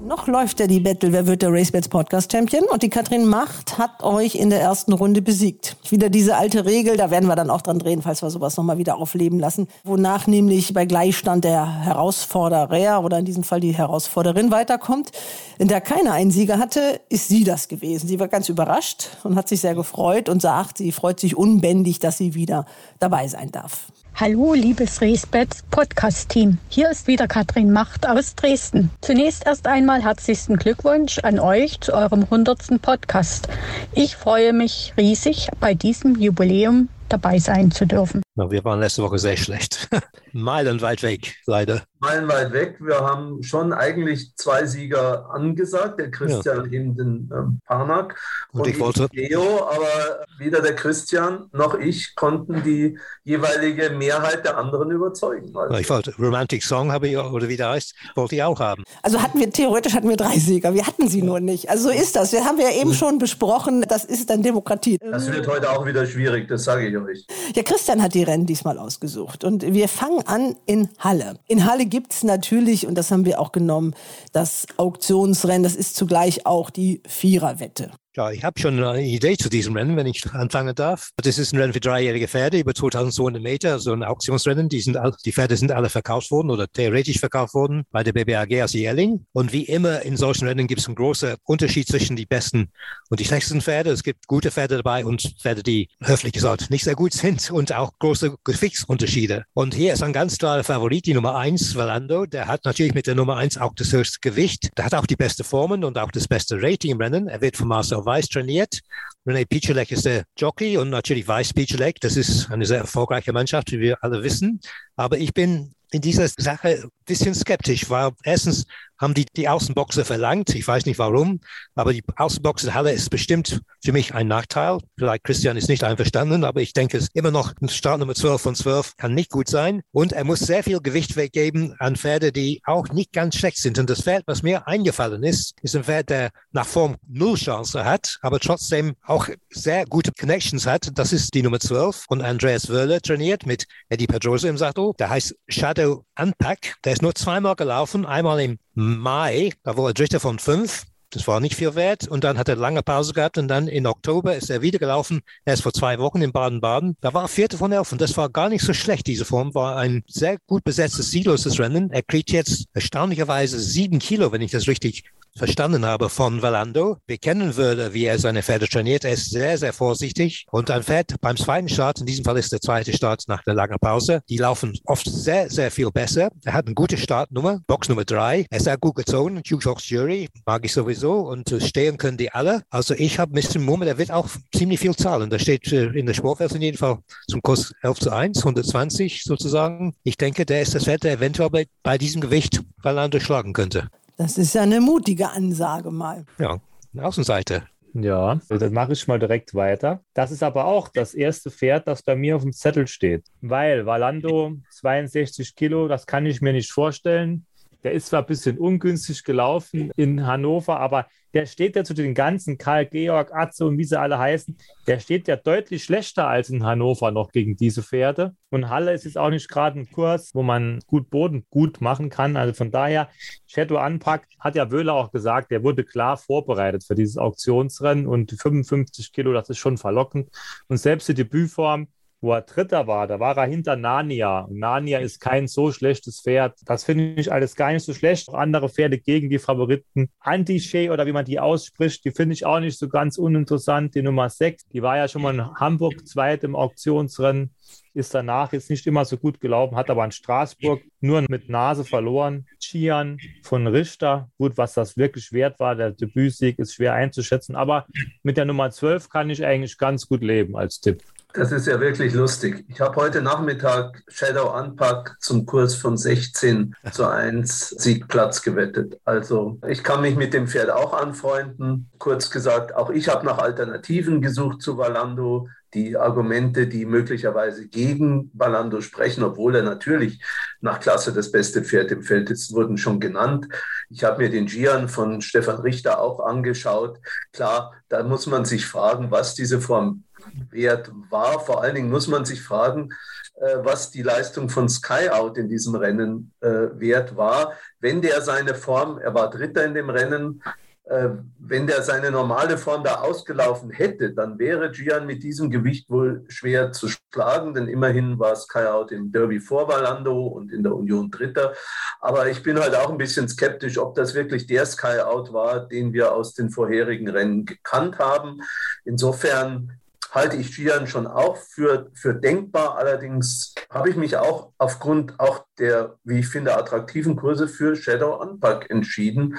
Noch läuft ja die Battle, wer wird der RaceBets Podcast Champion? Und die Katrin Macht hat euch in der ersten Runde besiegt. Wieder diese alte Regel, da werden wir dann auch dran drehen, falls wir sowas nochmal wieder aufleben lassen. Wonach nämlich bei Gleichstand der Herausforderer oder in diesem Fall die Herausforderin weiterkommt. In der keiner einen Sieger hatte, ist sie das gewesen. Sie war ganz überrascht und hat sich sehr gefreut und sagt, sie freut sich unbändig, dass sie wieder dabei sein darf. Hallo, liebes Resbets Podcast-Team. Hier ist wieder Katrin Macht aus Dresden. Zunächst erst einmal herzlichsten Glückwunsch an euch zu eurem 100. Podcast. Ich freue mich riesig, bei diesem Jubiläum dabei sein zu dürfen. Na, wir waren letzte Woche sehr schlecht. *laughs* Meilenweit weg, leider. Meilenweit weg. Wir haben schon eigentlich zwei Sieger angesagt, der Christian in den ähm, Parnak Und ich wollte- Leo, aber weder der Christian noch ich konnten die jeweilige Mehrheit der anderen überzeugen. Also, Ich wollte Romantic Song habe ich, oder wie der heißt, wollte ich auch haben. Also hatten wir, theoretisch hatten wir drei Sieger. Wir hatten sie nur nicht. Also so ist das. Wir haben ja eben schon besprochen, das ist dann Demokratie. das wird heute auch wieder schwierig, das sage ich euch. Ja, Christian hat die Rennen diesmal ausgesucht. Und wir fangen an in Halle. In Halle gibt's natürlich, und das haben wir auch genommen, das Auktionsrennen. Das ist zugleich auch die Viererwette. Ja, ich habe schon eine Idee zu diesem Rennen, wenn ich anfangen darf. Das ist ein Rennen für dreijährige Pferde über 2200 Meter, so ein Auktionsrennen. Die, sind all, die Pferde sind alle verkauft worden oder theoretisch verkauft worden bei der BBAG als Jährling. Und wie immer in solchen Rennen gibt es einen großen Unterschied zwischen die besten und die schlechtesten Pferde. Es gibt gute Pferde dabei und Pferde, die höflich gesagt nicht sehr gut sind und auch große Gewichtsunterschiede. Und hier ist ein ganz klarer Favorit, die Nummer eins, Valando. Der hat natürlich mit der Nummer eins auch das höchste Gewicht. Der hat auch die beste Formen und auch das beste Rating im Rennen. Er wird von Marcel Weiss trainiert. René Pichelek ist der Jockey und natürlich Weiss Pichelek. Das ist eine sehr erfolgreiche Mannschaft, wie wir alle wissen. Aber ich bin in dieser Sache ein bisschen skeptisch, weil erstens haben die die Außenboxer verlangt. Ich weiß nicht warum, aber die Außenboxerhalle ist bestimmt für mich ein Nachteil. Vielleicht Christian ist nicht einverstanden, aber ich denke, es ist immer noch ein Start Nummer 12 von 12 kann nicht gut sein. Und er muss sehr viel Gewicht weggeben an Pferde, die auch nicht ganz schlecht sind. Und das Pferd, was mir eingefallen ist, ist ein Pferd, der nach Form null Chance hat, aber trotzdem auch sehr gute Connections hat. Das ist die Nummer 12 von Andreas Wöhler trainiert mit Eddie Pedrosa im Sattel. Der heißt Shadow Unpack. Der ist nur zweimal gelaufen, einmal im Mai, da war er Dritter von fünf. Das war nicht viel wert. Und dann hat er lange Pause gehabt und dann in Oktober ist er wieder gelaufen. Er ist vor zwei Wochen in Baden-Baden. Da war er Vierter von elf und das war gar nicht so schlecht. Diese Form war ein sehr gut besetztes, siegloses Rennen. Er kriegt jetzt erstaunlicherweise sieben Kilo, wenn ich das richtig verstanden habe von Valando. Wir kennen würde, wie er seine Pferde trainiert. Er ist sehr, sehr vorsichtig. Und ein Pferd beim zweiten Start, in diesem Fall ist der zweite Start nach der langen Pause, die laufen oft sehr, sehr viel besser. Er hat eine gute Startnummer, Box Nummer drei. Er ist sehr gut gezogen. Jukebox Jury mag ich sowieso. Und stehen können die alle. Also ich habe ein bisschen Mumme, der wird auch ziemlich viel zahlen. Da steht äh, in der Sportwelt in jedem Fall zum Kurs 11 zu 1, 120 sozusagen. Ich denke, der ist das Pferd, der eventuell bei diesem Gewicht Valando schlagen könnte. Das ist ja eine mutige Ansage mal. Ja, eine Außenseite. Ja, dann mache ich mal direkt weiter. Das ist aber auch das erste Pferd, das bei mir auf dem Zettel steht. Weil Valando 62 Kilo, das kann ich mir nicht vorstellen. Der ist zwar ein bisschen ungünstig gelaufen in Hannover, aber der steht ja zu den ganzen Karl Georg, Atze und wie sie alle heißen, der steht ja deutlich schlechter als in Hannover noch gegen diese Pferde. Und Halle ist jetzt auch nicht gerade ein Kurs, wo man gut Boden gut machen kann. Also von daher, Shadow Anpack hat ja Wöhler auch gesagt, der wurde klar vorbereitet für dieses Auktionsrennen und 55 Kilo, das ist schon verlockend. Und selbst die Debütform, wo er Dritter war, da war er hinter Narnia. Und Narnia ist kein so schlechtes Pferd. Das finde ich alles gar nicht so schlecht. Auch andere Pferde gegen die Favoriten. Anti-Shea oder wie man die ausspricht, die finde ich auch nicht so ganz uninteressant. Die Nummer 6, die war ja schon mal in Hamburg zweit im Auktionsrennen ist danach jetzt nicht immer so gut gelaufen, hat aber in Straßburg nur mit Nase verloren. Chian von Richter, gut, was das wirklich wert war, der Debütsieg ist schwer einzuschätzen, aber mit der Nummer 12 kann ich eigentlich ganz gut leben als Tipp. Das ist ja wirklich lustig. Ich habe heute Nachmittag Shadow Unpack zum Kurs von 16 zu 1 Siegplatz gewettet. Also ich kann mich mit dem Pferd auch anfreunden. Kurz gesagt, auch ich habe nach Alternativen gesucht zu Valando die Argumente, die möglicherweise gegen Balando sprechen, obwohl er natürlich nach Klasse das beste Pferd im Feld ist, wurden schon genannt. Ich habe mir den Gian von Stefan Richter auch angeschaut. Klar, da muss man sich fragen, was diese Form wert war. Vor allen Dingen muss man sich fragen, äh, was die Leistung von Skyout in diesem Rennen äh, wert war. Wenn der seine Form, er war Dritter in dem Rennen, äh, wenn der seine normale Form da ausgelaufen hätte, dann wäre Gian mit diesem Gewicht wohl schwer zu schlagen, denn immerhin war Sky Out im Derby vor Valando und in der Union Dritter. Aber ich bin halt auch ein bisschen skeptisch, ob das wirklich der Sky Out war, den wir aus den vorherigen Rennen gekannt haben. Insofern halte ich Gian schon auch für, für denkbar. Allerdings habe ich mich auch aufgrund auch der, wie ich finde, attraktiven Kurse für Shadow Unpack entschieden.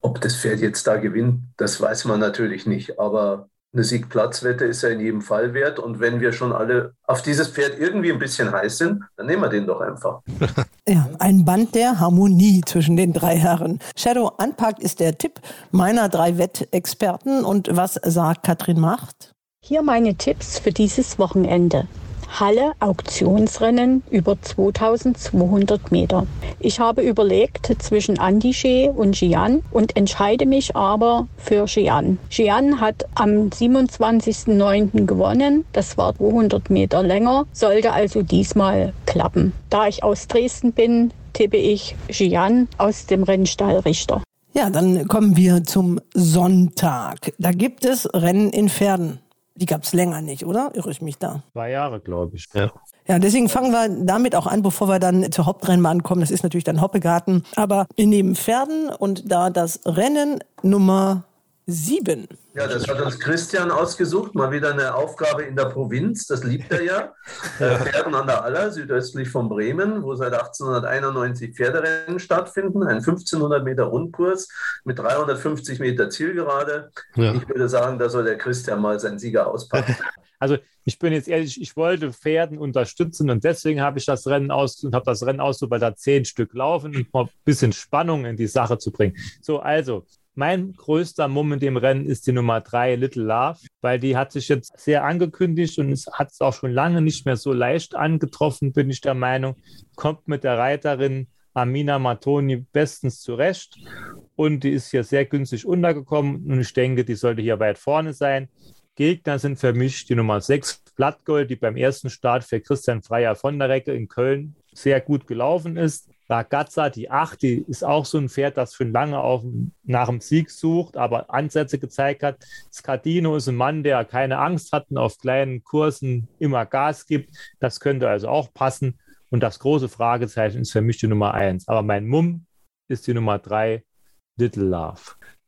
Ob das Pferd jetzt da gewinnt, das weiß man natürlich nicht. Aber eine Siegplatzwette ist ja in jedem Fall wert. Und wenn wir schon alle auf dieses Pferd irgendwie ein bisschen heiß sind, dann nehmen wir den doch einfach. *laughs* Ja, ein Band der Harmonie zwischen den drei Herren. Shadow Unpacked ist der Tipp meiner drei Wettexperten. Und was sagt Katrin Macht? Hier meine Tipps für dieses Wochenende. Halle Auktionsrennen über 2200 Meter. Ich habe überlegt zwischen Andiche und Gian und entscheide mich aber für Gian. Gian hat am 27.09. gewonnen. Das war 200 Meter länger, sollte also diesmal klappen. Da ich aus Dresden bin, tippe ich Gian aus dem Rennstall Richter. Ja, dann kommen wir zum Sonntag. Da gibt es Rennen in Pferden. Die gab es länger nicht, oder? Irre ich mich da? Zwei Jahre, glaube ich. Ja. Ja, deswegen fangen wir damit auch an, bevor wir dann zur Hauptrennbahn kommen. Das ist natürlich dann Hoppegarten. Aber in den Pferden und da das Rennen Nummer sieben. Ja, das hat uns Christian ausgesucht. Mal wieder eine Aufgabe in der Provinz. Das liebt er ja. *laughs* Äh, Pferden an der Aller, südöstlich von Bremen, wo seit 1891 Pferderennen stattfinden. Ein 1500 Meter Rundkurs mit 350 Meter Zielgerade. Ja. Ich würde sagen, da soll der Christian mal seinen Sieger auspacken. *laughs* Also ich bin jetzt ehrlich, ich wollte Pferden unterstützen und deswegen habe ich das Rennen aus und habe das Rennen aus, weil da zehn Stück laufen, um mal ein bisschen Spannung in die Sache zu bringen. So, also mein größter in dem Rennen ist die Nummer drei, Little Love, weil die hat sich jetzt sehr angekündigt und es hat es auch schon lange nicht mehr so leicht angetroffen, bin ich der Meinung. Kommt mit der Reiterin Amina Matoni bestens zurecht und die ist hier sehr günstig untergekommen und ich denke, die sollte hier weit vorne sein. Gegner sind für mich die Nummer 6 Blattgold, die beim ersten Start für Christian Freier von der Recke in Köln sehr gut gelaufen ist. Ragazza, die 8, die ist auch so ein Pferd, das schon lange auf, nach dem Sieg sucht, aber Ansätze gezeigt hat. Scardino ist ein Mann, der keine Angst hat und auf kleinen Kursen immer Gas gibt. Das könnte also auch passen. Und das große Fragezeichen ist für mich die Nummer 1. Aber mein Mumm ist die Nummer 3, Little Love.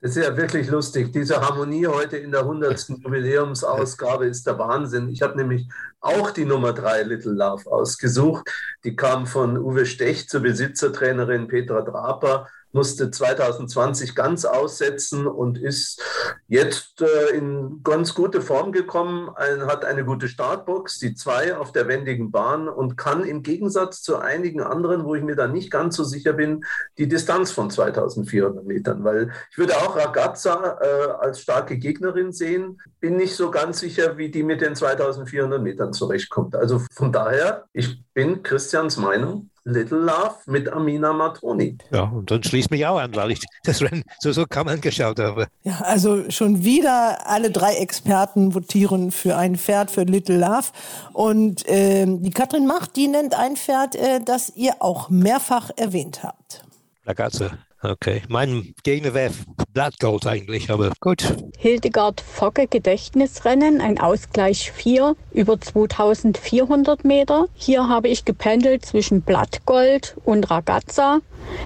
Das ist ja wirklich lustig. Diese Harmonie heute in der 100. Jubiläumsausgabe ist der Wahnsinn. Ich habe nämlich auch die Nummer 3 Little Love ausgesucht. Die kam von Uwe Stech zur Besitzertrainerin Petra Draper musste 2020 ganz aussetzen und ist jetzt äh, in ganz gute Form gekommen, ein, hat eine gute Startbox, die zwei auf der wendigen Bahn und kann im Gegensatz zu einigen anderen, wo ich mir da nicht ganz so sicher bin, die Distanz von 2400 Metern, weil ich würde auch Ragazza äh, als starke Gegnerin sehen, bin nicht so ganz sicher, wie die mit den 2400 Metern zurechtkommt. Also von daher, ich bin Christians Meinung, Little Love mit Amina Matoni. Ja, und dann schließt mich auch an, weil ich *laughs* das Rennen so, so kaum angeschaut habe. Ja, also schon wieder alle drei Experten votieren für ein Pferd für Little Love. Und ähm, die Katrin Macht, die nennt ein Pferd, äh, das ihr auch mehrfach erwähnt habt. Ragazza. Okay, mein Gegner wäre Blattgold eigentlich, aber gut. Hildegard Fogge Gedächtnisrennen, ein Ausgleich 4 über 2400 Meter. Hier habe ich gependelt zwischen Blattgold und Ragazza,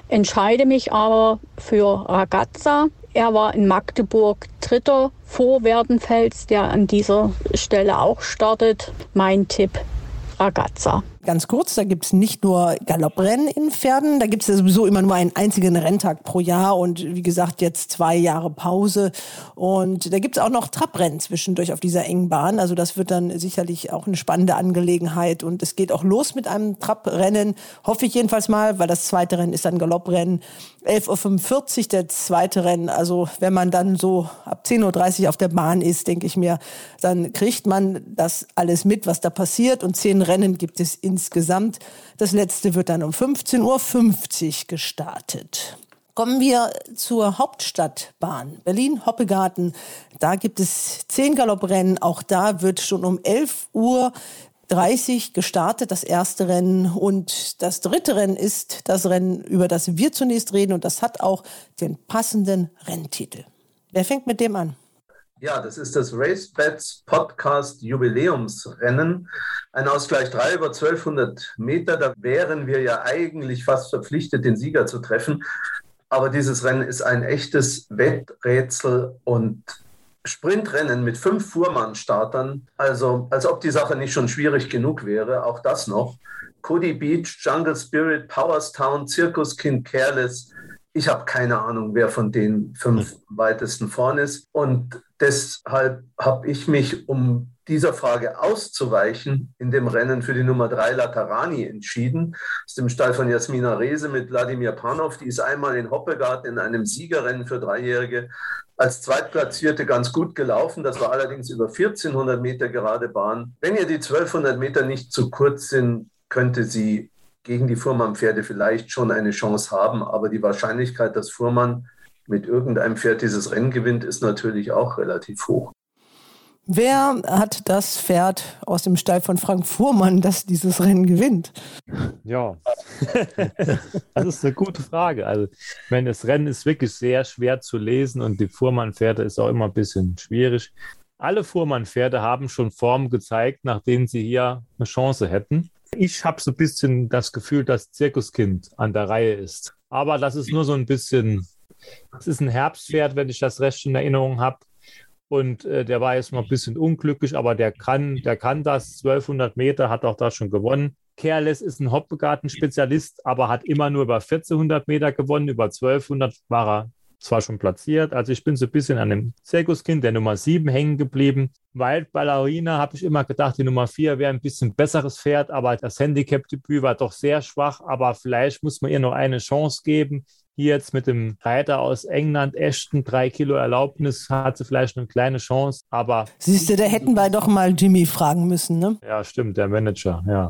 entscheide mich aber für Ragazza. Er war in Magdeburg Dritter vor Werdenfels, der an dieser Stelle auch startet. Mein Tipp Ragazza. Ganz kurz, da gibt es nicht nur Galopprennen in Pferden, da gibt es ja sowieso immer nur einen einzigen Renntag pro Jahr und wie gesagt jetzt zwei Jahre Pause. Und da gibt es auch noch Trabrennen zwischendurch auf dieser engen Bahn. Also das wird dann sicherlich auch eine spannende Angelegenheit. Und es geht auch los mit einem Trabrennen, hoffe ich jedenfalls mal, weil das zweite Rennen ist dann Galopprennen. 11.45 Uhr der zweite Rennen. Also wenn man dann so ab 10.30 Uhr auf der Bahn ist, denke ich mir, dann kriegt man das alles mit, was da passiert. Und zehn Rennen gibt es insgesamt. Das letzte wird dann um 15.50 Uhr gestartet. Kommen wir zur Hauptstadtbahn. Berlin-Hoppegarten. Da gibt es zehn Galopprennen. Auch da wird schon um 11 Uhr 30 gestartet, das erste Rennen. Und das dritte Rennen ist das Rennen, über das wir zunächst reden. Und das hat auch den passenden Renntitel. Wer fängt mit dem an? Ja, das ist das Race Bets Podcast Jubiläumsrennen. Ein Ausgleich 3 über 1200 Meter. Da wären wir ja eigentlich fast verpflichtet, den Sieger zu treffen. Aber dieses Rennen ist ein echtes Wetträtsel und Sprintrennen mit fünf Fuhrmannstartern. Also, als ob die Sache nicht schon schwierig genug wäre. Auch das noch. Cody Beach, Jungle Spirit, Powerstown, Circus Kind Careless. Ich habe keine Ahnung, wer von den fünf weitesten vorn ist. Und deshalb habe ich mich, um dieser Frage auszuweichen, in dem Rennen für die Nummer drei Laterani entschieden. Aus dem Stall von Jasmina Rehse mit Wladimir Panov. Die ist einmal in Hoppegarten in einem Siegerrennen für Dreijährige als Zweitplatzierte ganz gut gelaufen. Das war allerdings über 1400 Meter gerade Bahn. Wenn ihr die 1200 Meter nicht zu kurz sind, könnte sie gegen die Fuhrmann-Pferde vielleicht schon eine Chance haben. Aber die Wahrscheinlichkeit, dass Fuhrmann mit irgendeinem Pferd dieses Rennen gewinnt, ist natürlich auch relativ hoch. Wer hat das Pferd aus dem Stall von Frank Fuhrmann, das dieses Rennen gewinnt? Ja, *laughs* das ist eine gute Frage. Also, wenn das Rennen ist wirklich sehr schwer zu lesen und die Fuhrmann-Pferde ist auch immer ein bisschen schwierig. Alle Fuhrmann-Pferde haben schon Formen gezeigt, nach denen sie hier eine Chance hätten. Ich habe so ein bisschen das Gefühl, dass Zirkuskind an der Reihe ist. Aber das ist nur so ein bisschen, es ist ein Herbstpferd, wenn ich das recht in Erinnerung habe. Und äh, der war jetzt mal ein bisschen unglücklich, aber der kann, der kann das. 1200 Meter hat auch da schon gewonnen. Careless ist ein Hoppegarten-Spezialist, aber hat immer nur über 1400 Meter gewonnen. Über 1200 war er zwar schon platziert. Also ich bin so ein bisschen an dem Zirkuskind der Nummer 7 hängen geblieben. Wild Ballerina habe ich immer gedacht, die Nummer 4 wäre ein bisschen besseres Pferd, aber das Handicap-Debüt war doch sehr schwach. Aber vielleicht muss man ihr noch eine Chance geben. Hier jetzt mit dem Reiter aus England, Ashton, drei Kilo Erlaubnis, hat sie vielleicht eine kleine Chance, aber. Siehst du, da hätten wir doch mal Jimmy fragen müssen, ne? Ja, stimmt, der Manager, ja.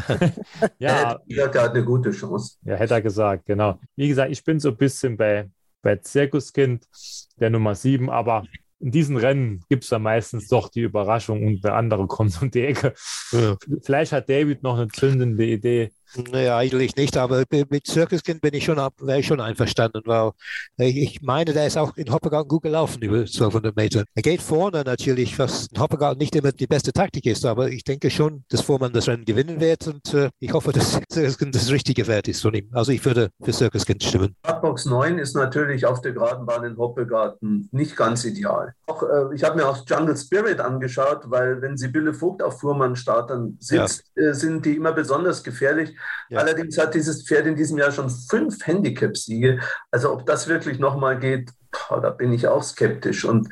*laughs* ja. Der hat eine gute Chance. Ja, hätte er gesagt, genau. Wie gesagt, ich bin so ein bisschen bei, bei Zirkuskind, der Nummer 7, aber in diesen Rennen gibt es da meistens doch die Überraschung und der andere kommt um die Ecke. Ja. Vielleicht hat David noch eine zündende Idee. Naja, eigentlich nicht, aber mit Circuskind bin ich schon, wäre ich schon einverstanden, weil ich meine, der ist auch in Hoppegarten gut gelaufen über 1200 Meter. Er geht vorne natürlich, was in Hoppegarten nicht immer die beste Taktik ist, aber ich denke schon, dass Vormann das Rennen gewinnen wird und äh, ich hoffe, dass *laughs* Circuskind das richtige Wert ist von ihm. Also ich würde für Circuskind stimmen. Startbox 9 ist natürlich auf der geraden Bahn in Hoppegarten nicht ganz ideal. Auch, äh, ich habe mir auch Jungle Spirit angeschaut, weil wenn Sibylle Vogt auf Fuhrmann starten sitzt, ja. äh, sind die immer besonders gefährlich. Ja. Allerdings hat dieses Pferd in diesem Jahr schon fünf Handicap-Siege. Also ob das wirklich nochmal geht, boah, da bin ich auch skeptisch. Und,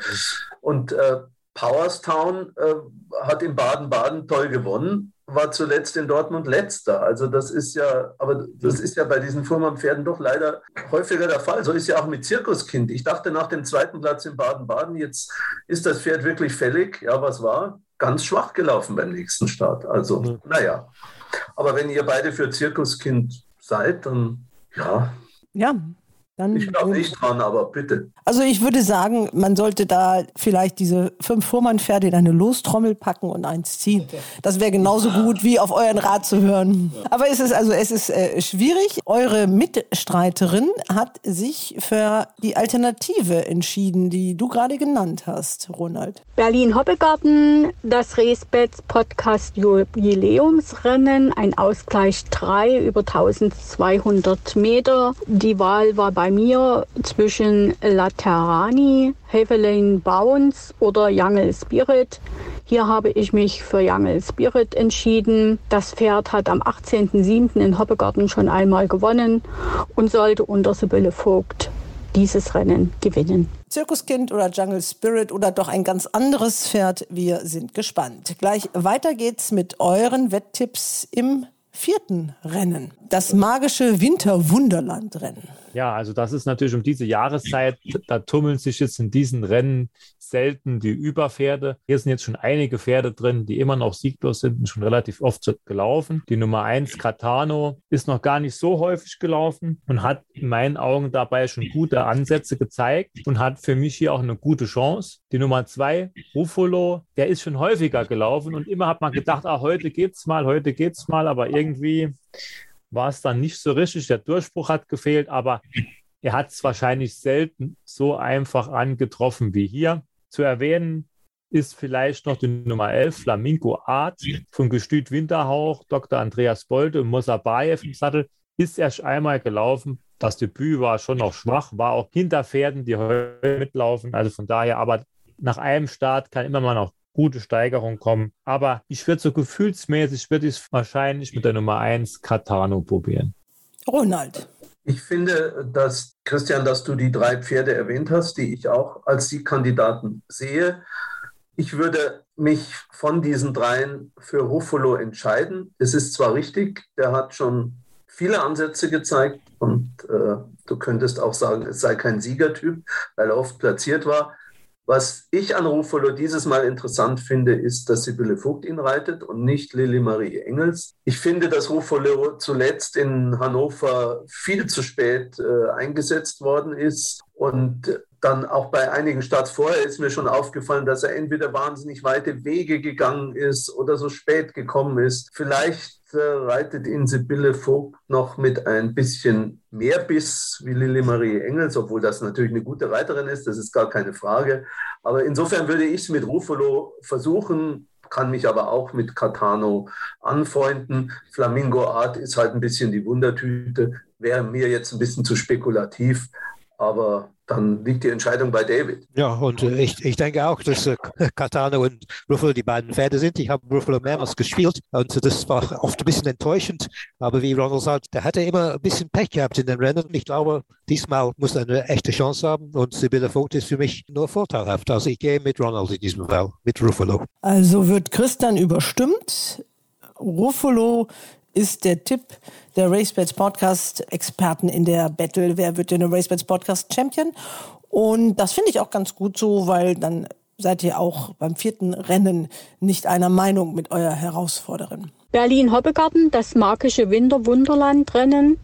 und äh, Powerstown äh, hat in Baden-Baden toll gewonnen, war zuletzt in Dortmund letzter. Also das ist ja, aber das ist ja bei diesen Fuhrmann-Pferden doch leider häufiger der Fall. So ist ja auch mit Zirkuskind. Ich dachte nach dem zweiten Platz in Baden-Baden, jetzt ist das Pferd wirklich fällig. Ja, was war? Ganz schwach gelaufen beim nächsten Start. Also, mhm. naja. Aber wenn ihr beide für Zirkuskind seid, dann ja. Ja, Dann ich glaube nicht dran, aber bitte. Also ich würde sagen, man sollte da vielleicht diese fünf Vormann-Pferde in eine Lostrommel packen und eins ziehen. Das wäre genauso gut, wie auf euren Rat zu hören. Aber es ist also es ist äh, schwierig. Eure Mitstreiterin hat sich für die Alternative entschieden, die du gerade genannt hast, Ronald. Berlin Hoppegarten, das Resbets Podcast Jubiläumsrennen, ein Ausgleich 3 über 1200 Meter. Die Wahl war bei mir zwischen Laterani, Hevelin Bounce oder Jungle Spirit. Hier habe ich mich für Jungle Spirit entschieden. Das Pferd hat am 18.07. in Hoppegarten schon einmal gewonnen und sollte unter Sibylle Vogt dieses Rennen gewinnen. Zirkuskind oder Jungle Spirit oder doch ein ganz anderes Pferd? Wir sind gespannt. Gleich weiter geht's mit euren Wetttipps im vierten Rennen. Das magische Winterwunderlandrennen. Ja, also das ist natürlich um diese Jahreszeit, da tummeln sich jetzt in diesen Rennen selten die Überpferde. Hier sind jetzt schon einige Pferde drin, die immer noch sieglos sind und schon relativ oft gelaufen. Die Nummer 1, Catano, ist noch gar nicht so häufig gelaufen und hat in meinen Augen dabei schon gute Ansätze gezeigt und hat für mich hier auch eine gute Chance. Die Nummer 2, Ruffolo, der ist schon häufiger gelaufen und immer hat man gedacht, ah, heute geht's mal, heute geht's mal, aber irgendwie war es dann nicht so richtig. Der Durchbruch hat gefehlt, aber er hat es wahrscheinlich selten so einfach angetroffen wie hier. Zu erwähnen ist vielleicht noch die Nummer 11, Flamingo Art von Gestüt Winterhauch, Dr. Andreas Bolte und Mosabayev im Sattel. Ist erst einmal gelaufen. Das Debüt war schon noch schwach, war auch hinter Pferden, die heute mitlaufen. Also von daher, aber nach einem Start kann immer mal noch gute Steigerung kommen. Aber ich würde so gefühlsmäßig, würde ich es wahrscheinlich mit der Nummer 1 Catano probieren. Ronald. Ich finde, dass, Christian, dass du die drei Pferde erwähnt hast, die ich auch als Siegkandidaten sehe. Ich würde mich von diesen dreien für Ruffalo entscheiden. Es ist zwar richtig, der hat schon viele Ansätze gezeigt und äh, du könntest auch sagen, es sei kein Siegertyp, weil er oft platziert war. Was ich an Ruffalo dieses Mal interessant finde, ist, dass Sibylle Vogt ihn reitet und nicht Lilly Marie Engels. Ich finde, dass Ruffalo zuletzt in Hannover viel zu spät äh, eingesetzt worden ist und dann auch bei einigen Starts vorher ist mir schon aufgefallen, dass er entweder wahnsinnig weite Wege gegangen ist oder so spät gekommen ist. Vielleicht äh, reitet ihn Sibylle Vogt noch mit ein bisschen mehr Biss wie Lilly Marie Engels, obwohl das natürlich eine gute Reiterin ist, das ist gar keine Frage. Aber insofern würde ich es mit Ruffalo versuchen, kann mich aber auch mit Catano anfreunden. Flamingo Art ist halt ein bisschen die Wundertüte, wäre mir jetzt ein bisschen zu spekulativ, aber dann liegt die Entscheidung bei David. Ja, und äh, ich, ich denke auch, dass äh, Catano und Ruffalo die beiden Pferde sind. Ich habe Ruffalo mehrmals gespielt und das war oft ein bisschen enttäuschend. Aber wie Ronald sagt, der hatte immer ein bisschen Pech gehabt in den Rennen. Ich glaube, diesmal muss er eine echte Chance haben und Sibylle Vogt ist für mich nur vorteilhaft. Also ich gehe mit Ronald in diesem Fall, mit Ruffalo. Also wird Christian überstimmt. Ruffalo ist der Tipp der RaceBets Podcast Experten in der Battle. Wer wird denn der RaceBets Podcast Champion? Und das finde ich auch ganz gut so, weil dann seid ihr auch beim vierten Rennen nicht einer Meinung mit eurer Herausforderin. Berlin Hoppegarten, das magische Winterwunderland-Rennen.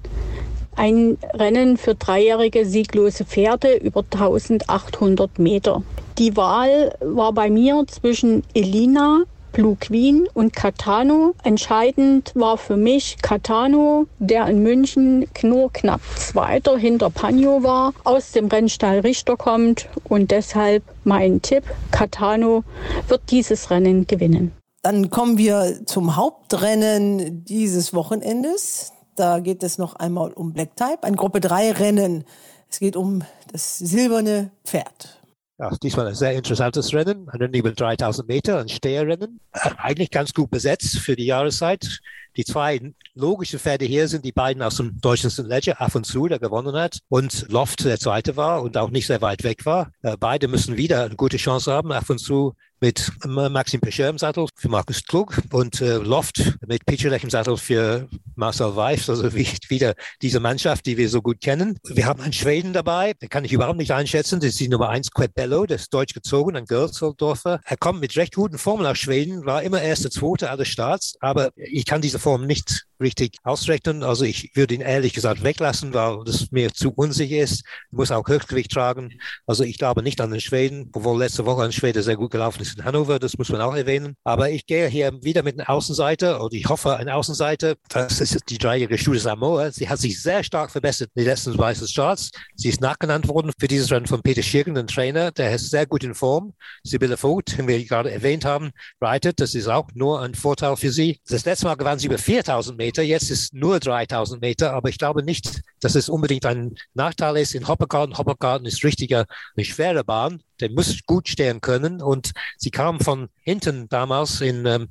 Ein Rennen für dreijährige sieglose Pferde über 1800 Meter. Die Wahl war bei mir zwischen Elina, Blue Queen und Catano. Entscheidend war für mich Catano, der in München nur knapp Zweiter hinter Pagno war, aus dem Rennstall Richter kommt und deshalb mein Tipp, Catano wird dieses Rennen gewinnen. Dann kommen wir zum Hauptrennen dieses Wochenendes. Da geht es noch einmal um Black Type, ein Gruppe 3 Rennen. Es geht um das silberne Pferd. Ja, diesmal ein sehr interessantes Rennen, ein über 3000 Meter, ein Steherrennen. Eigentlich ganz gut besetzt für die Jahreszeit. Die zwei logischen Pferde hier sind die beiden aus dem deutschen Ledger, Af und Zu, der gewonnen hat, und Loft, der zweite war und auch nicht sehr weit weg war. Äh, beide müssen wieder eine gute Chance haben. Af und Zu mit Maxim Pescher im Sattel für Markus Klug und äh, Loft mit Pichulek im Sattel für Marcel Weiss, also wie, wieder diese Mannschaft, die wir so gut kennen. Wir haben einen Schweden dabei, den kann ich überhaupt nicht einschätzen, das ist die Nummer eins Quebello, der ist deutsch gezogen, ein Gürzeldorfer. Er kommt mit recht guten Formen aus Schweden, war immer erster, zweiter aller Starts, aber ich kann diese Form nicht richtig ausrechnen. Also ich würde ihn ehrlich gesagt weglassen, weil das mir zu unsicher ist. Muss auch Höchstgewicht tragen. Also ich glaube nicht an den Schweden, obwohl letzte Woche ein Schwede sehr gut gelaufen ist in Hannover. Das muss man auch erwähnen. Aber ich gehe hier wieder mit einer Außenseiter und ich hoffe eine Außenseiter. Das ist die dreijährige Studie Samoa. Sie hat sich sehr stark verbessert in den letzten weißen Charts. Sie ist nachgenannt worden für dieses Rennen von Peter Schirgen, ein Trainer, der ist sehr gut in Form. Sibylle Vogt, den wir gerade erwähnt haben, reitet. Das ist auch nur ein Vorteil für sie. Das letzte Mal gewann sie über 4000 Meter. Jetzt ist nur 3000 Meter. Aber ich glaube nicht, dass es unbedingt ein Nachteil ist in Hoppegarten. Hoppegarten ist richtiger, eine schwere Bahn. Der muss gut stehen können. Und sie kam von hinten damals in, ähm,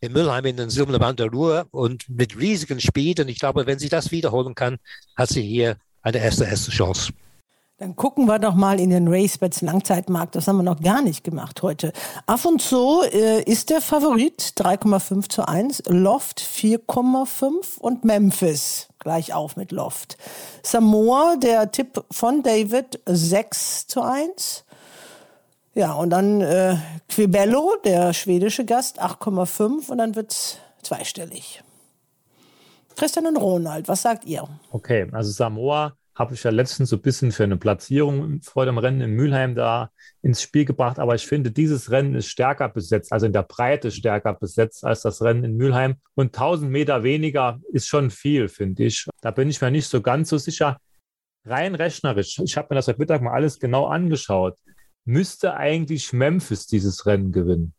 in Mülheim in den Silbernen Band der Ruhr und mit riesigen Speed. Und ich glaube, wenn sie das wiederholen kann, hat sie hier eine erste, erste Chance. Dann gucken wir doch mal in den RaceBets Langzeitmarkt. Das haben wir noch gar nicht gemacht heute. Af und so äh, ist der Favorit 3,5 zu 1, Loft 4,5 und Memphis gleich auf mit Loft. Samoa, der Tipp von David 6 zu 1. Ja, und dann äh, Quibello, der schwedische Gast, 8,5 und dann wird's zweistellig. Christian und Ronald, was sagt ihr? Okay, also Samoa habe ich ja letztens so ein bisschen für eine Platzierung vor dem Rennen in Mülheim da ins Spiel gebracht. Aber ich finde, dieses Rennen ist stärker besetzt, also in der Breite stärker besetzt als das Rennen in Mülheim. Und 1000 Meter weniger ist schon viel, finde ich. Da bin ich mir nicht so ganz so sicher. Rein rechnerisch, ich habe mir das heute Mittag mal alles genau angeschaut, müsste eigentlich Memphis dieses Rennen gewinnen.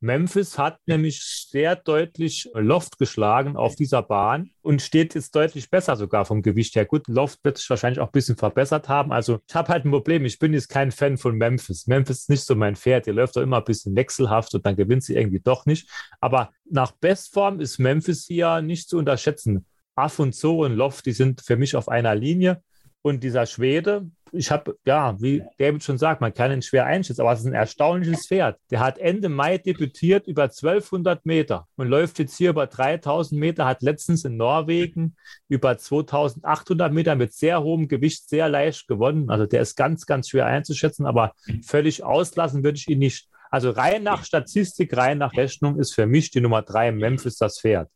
Memphis hat nämlich sehr deutlich Loft geschlagen auf dieser Bahn und steht jetzt deutlich besser sogar vom Gewicht her. Gut, Loft wird sich wahrscheinlich auch ein bisschen verbessert haben. Also ich habe halt ein Problem. Ich bin jetzt kein Fan von Memphis. Memphis ist nicht so mein Pferd. Die läuft doch immer ein bisschen wechselhaft und dann gewinnt sie irgendwie doch nicht. Aber nach Bestform ist Memphis hier nicht zu unterschätzen. Aff und Zo und Loft, die sind für mich auf einer Linie. Und dieser Schwede, ich habe, ja, wie David schon sagt, man kann ihn schwer einschätzen, aber es ist ein erstaunliches Pferd. Der hat Ende Mai debütiert über 1200 Meter und läuft jetzt hier über 3000 Meter, hat letztens in Norwegen über 2800 Meter mit sehr hohem Gewicht sehr leicht gewonnen. Also der ist ganz, ganz schwer einzuschätzen, aber völlig auslassen würde ich ihn nicht. Also rein nach Statistik, rein nach Rechnung ist für mich die Nummer drei Memphis das Pferd.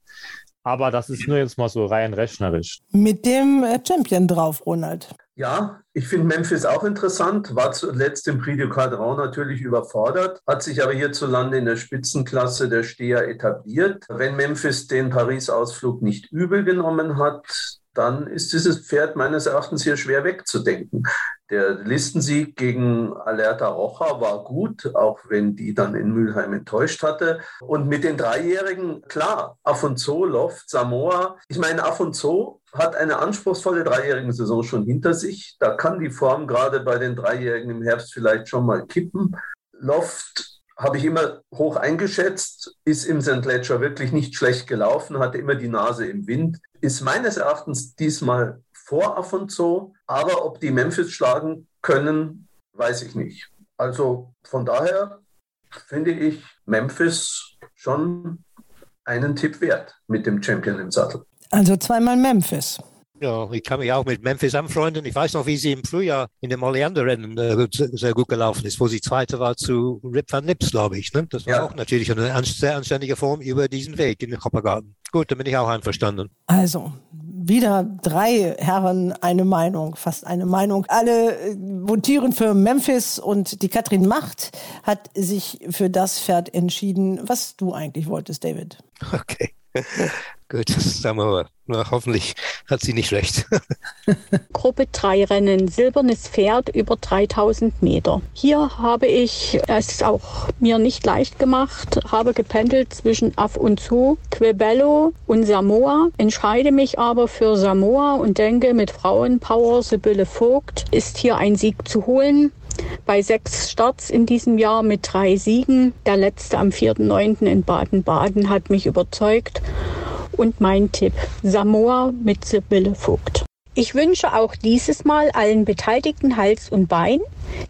Aber das ist nur jetzt mal so rein rechnerisch. Mit dem äh, Champion drauf, Ronald. Ja, ich finde Memphis auch interessant, war zuletzt im Prix du Cadran natürlich überfordert, hat sich aber hierzulande in der Spitzenklasse der Steher etabliert. Wenn Memphis den Paris-Ausflug nicht übel genommen hat, dann ist dieses Pferd meines Erachtens hier schwer wegzudenken. Der Listensieg gegen Alerta Rocha war gut, auch wenn die dann in Mülheim enttäuscht hatte. Und mit den Dreijährigen, klar, Afonso, Loft, Samoa. Ich meine, Afonso hat eine anspruchsvolle dreijährige Saison schon hinter sich. Da kann die Form gerade bei den Dreijährigen im Herbst vielleicht schon mal kippen. Loft habe ich immer hoch eingeschätzt, ist im St. Ledger wirklich nicht schlecht gelaufen, hatte immer die Nase im Wind, ist meines Erachtens diesmal vor Afonso, aber ob die Memphis schlagen können, weiß ich nicht. Also von daher finde ich Memphis schon einen Tipp wert mit dem Champion im Sattel. Also zweimal Memphis. Ja, ich kann mich auch mit Memphis anfreunden. Ich weiß noch, wie sie im Frühjahr in dem Oleander-Rennen äh, sehr gut gelaufen ist, wo sie Zweite war zu Rip van Nips, glaube ich. Ne? Das war ja. auch natürlich eine sehr anständige Form über diesen Weg in den Hoppergarten. Gut, da bin ich auch einverstanden. Also, wieder drei Herren eine Meinung, fast eine Meinung. Alle äh, votieren für Memphis und die Katrin Macht hat sich für das Pferd entschieden, was du eigentlich wolltest, David. *laughs* Okay. Gut, sagen wir mal. Na, hoffentlich hat sie nicht recht. *laughs* Gruppe 3 Rennen, silbernes Pferd über 3000 Meter. Hier habe ich es auch mir nicht leicht gemacht, habe gependelt zwischen Af und Zu, Quebello und Samoa, entscheide mich aber für Samoa und denke, mit Frauenpower Sibylle Vogt ist hier ein Sieg zu holen bei sechs Starts in diesem Jahr mit drei Siegen. Der letzte am 4.9. in Baden-Baden hat mich überzeugt. Und mein Tipp, Samoa mit Sibylle Vogt. Ich wünsche auch dieses Mal allen Beteiligten Hals und Bein,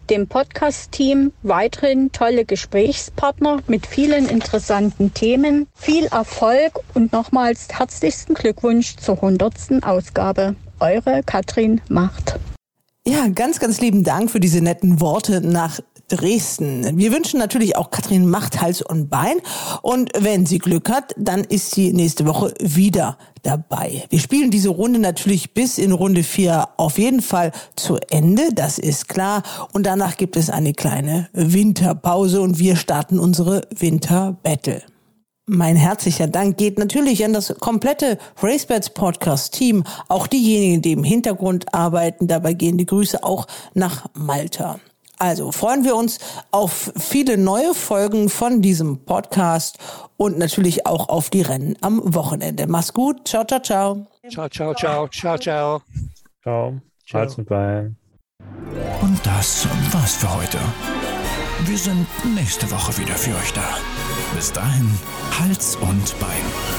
dem Podcast-Team weiterhin tolle Gesprächspartner mit vielen interessanten Themen, viel Erfolg und nochmals herzlichsten Glückwunsch zur 100. Ausgabe. Eure Katrin Macht. Ja, ganz, ganz lieben Dank für diese netten Worte nach Dresden. Wir wünschen natürlich auch Katrin Macht Hals und Bein. Und wenn sie Glück hat, dann ist sie nächste Woche wieder dabei. Wir spielen diese Runde natürlich bis in Runde 4 auf jeden Fall zu Ende, das ist klar. Und danach gibt es eine kleine Winterpause und wir starten unsere Winter-Battle. Mein herzlicher Dank geht natürlich an das komplette RaceBets Podcast Team, auch diejenigen, die im Hintergrund arbeiten. Dabei gehen die Grüße auch nach Malta. Also freuen wir uns auf viele neue Folgen von diesem Podcast und natürlich auch auf die Rennen am Wochenende. Mach's gut. Ciao, ciao, ciao. Ciao, ciao, ciao, ciao, ciao. Ciao. Hals und Bein. Und das war's für heute. Wir sind nächste Woche wieder für euch da. Bis dahin, Hals und Bein.